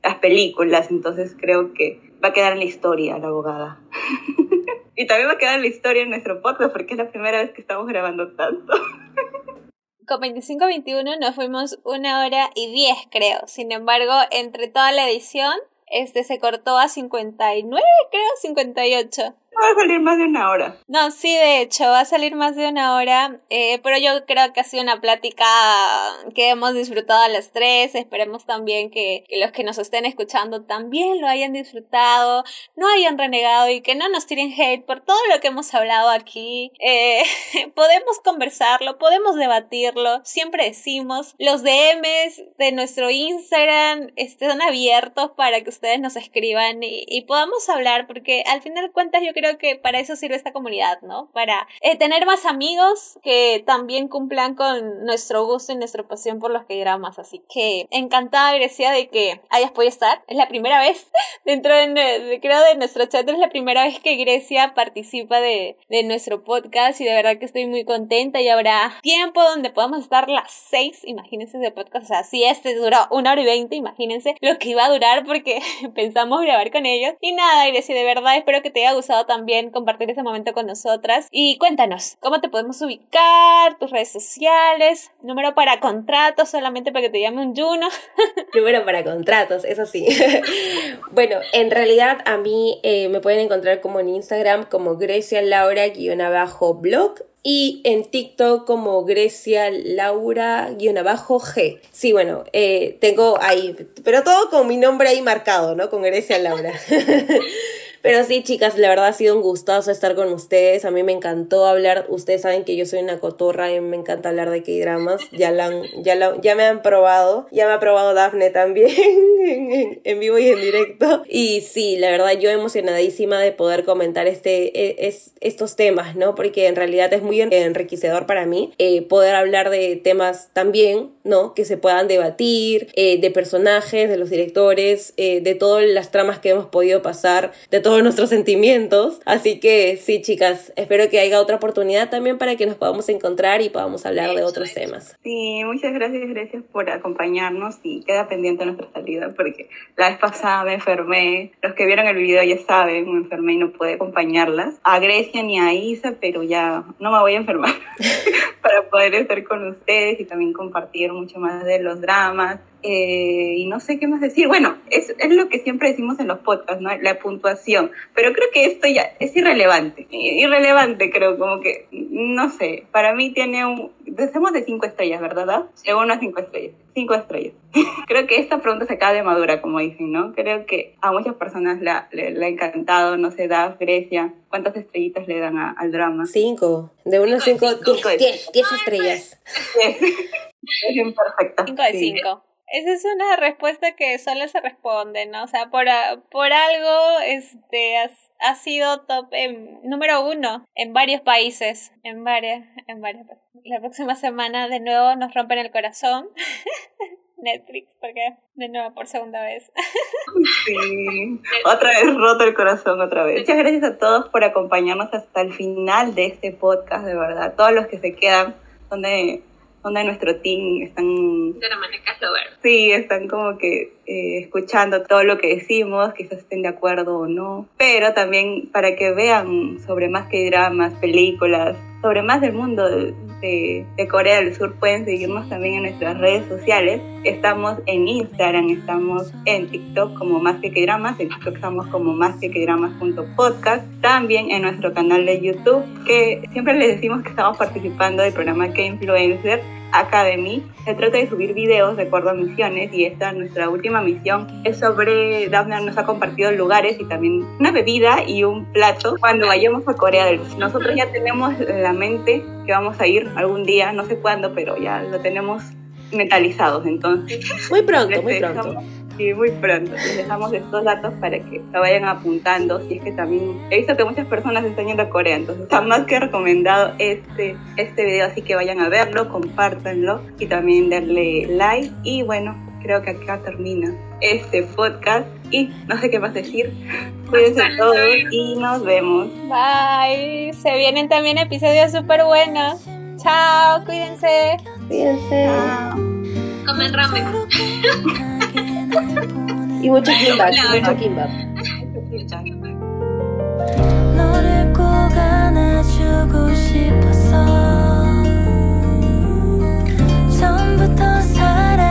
las películas, entonces creo que va a quedar en la historia la abogada. y también va a quedar en la historia en nuestro podcast porque es la primera vez que estamos grabando tanto. Con 25-21 nos fuimos una hora y diez, creo. Sin embargo, entre toda la edición, este se cortó a 59, creo, 58 va a salir más de una hora. No, sí, de hecho, va a salir más de una hora, eh, pero yo creo que ha sido una plática que hemos disfrutado a las tres. Esperemos también que, los que nos estén escuchando también lo hayan disfrutado, no hayan renegado y que no nos tiren hate por todo lo que hemos hablado aquí. Eh, podemos conversarlo, podemos debatirlo. Siempre decimos, los DMs de nuestro Instagram están abiertos para que ustedes nos escriban y, y podamos hablar, porque al final cuentas yo creo que para eso sirve esta comunidad, ¿no? Para eh, tener más amigos que también cumplan con nuestro gusto y nuestra pasión por los que dramas. Así que encantada, Grecia, de que hayas podido estar. Es la primera vez dentro de, creo, de nuestro chat, es la primera vez que Grecia participa de, de nuestro podcast y de verdad que estoy muy contenta y habrá tiempo donde podamos estar las seis, imagínense, de podcast. O sea, si este duró una hora y veinte, imagínense lo que iba a durar porque pensamos grabar con ellos. Y nada, Grecia, de verdad espero que te haya gustado también compartir ese momento con nosotras. Y cuéntanos, ¿cómo te podemos ubicar? Tus redes sociales, número para contratos, solamente para que te llame un Juno. número para contratos, eso sí. bueno, en realidad a mí eh, me pueden encontrar como en Instagram como Grecia Laura-blog y en TikTok como Grecia Laura-G. Sí, bueno, eh, tengo ahí, pero todo con mi nombre ahí marcado, ¿no? Con Grecia Laura. Pero sí, chicas, la verdad ha sido un gustazo estar con ustedes. A mí me encantó hablar. Ustedes saben que yo soy una cotorra y me encanta hablar de K-dramas. Ya, la ya, la, ya me han probado. Ya me ha probado Dafne también en, vivo y en directo. Y sí, la verdad yo emocionadísima de poder comentar este, e, es, estos temas, ¿no? Porque en realidad es muy enriquecedor para mí eh, poder hablar de temas también, ¿no? Que se puedan debatir, eh, de personajes, de los directores, eh, de todas las tramas que hemos podido pasar, de todos nuestros sentimientos. Así que sí, chicas, espero que haya otra oportunidad también para que nos podamos encontrar y podamos hablar de otros temas. Sí, muchas gracias, gracias por acompañarnos y queda pendiente nuestra salida porque la vez pasada me enfermé. Los que vieron el video ya saben, me enfermé y no pude acompañarlas. A Grecia ni a Isa, pero ya no me voy a enfermar para poder estar con ustedes y también compartir mucho más de los dramas eh, y no sé qué más decir. Bueno, es, es, lo que siempre decimos en los podcasts, ¿no? La puntuación. Pero creo que esto ya es irrelevante. Irrelevante, creo, como que, no sé, para mí tiene un... Decimos de cinco estrellas, ¿verdad? De uno a cinco estrellas. Cinco estrellas. creo que esta pregunta se acaba de madura, como dicen, ¿no? Creo que a muchas personas la, le, ha encantado, no sé, da Grecia. ¿Cuántas estrellitas le dan al drama? Cinco. De uno a cinco, diez, diez, estrellas. Es perfecta. Cinco de cinco. Esa es una respuesta que solo se responde, ¿no? O sea, por, por algo este, ha sido top número uno en varios países. En varias, en varias. La próxima semana de nuevo nos rompen el corazón. Netflix, porque de nuevo por segunda vez. Sí, otra vez roto el corazón, otra vez. Muchas gracias a todos por acompañarnos hasta el final de este podcast, de verdad. Todos los que se quedan donde donde nuestro team están... Sí, están como que eh, escuchando todo lo que decimos, quizás estén de acuerdo o no, pero también para que vean sobre más que dramas, películas, sobre más del mundo de, de, Corea del Sur, pueden seguirnos también en nuestras redes sociales. Estamos en Instagram, estamos en TikTok como más que que dramas, en TikTok estamos como más que que dramas.podcast, también en nuestro canal de YouTube, que siempre les decimos que estamos participando del programa que Influencer Academy. Se trata de subir videos de acuerdo a misiones y esta nuestra última misión es sobre, Daphne nos ha compartido lugares y también una bebida y un plato cuando vayamos a Corea del Sur. Nosotros ya tenemos la mente que vamos a ir algún día, no sé cuándo, pero ya lo tenemos mentalizados, entonces. Muy pronto, muy pronto. Sí, muy pronto. Les dejamos estos datos para que lo vayan apuntando. Y es que también he visto que muchas personas están yendo a Corea, entonces está más que recomendado este, este video, así que vayan a verlo, compártanlo y también darle like. Y bueno, creo que acá termina este podcast y no sé qué más decir. Cuídense todos y nos vemos. Bye. Se vienen también episodios súper buenos. Chao, cuídense. Cuídense. Chao. Comen ramen. 이거 저기 맛, 이거 저기 맛. 너를 꼭 안아주고 싶었어 처음부터 사랑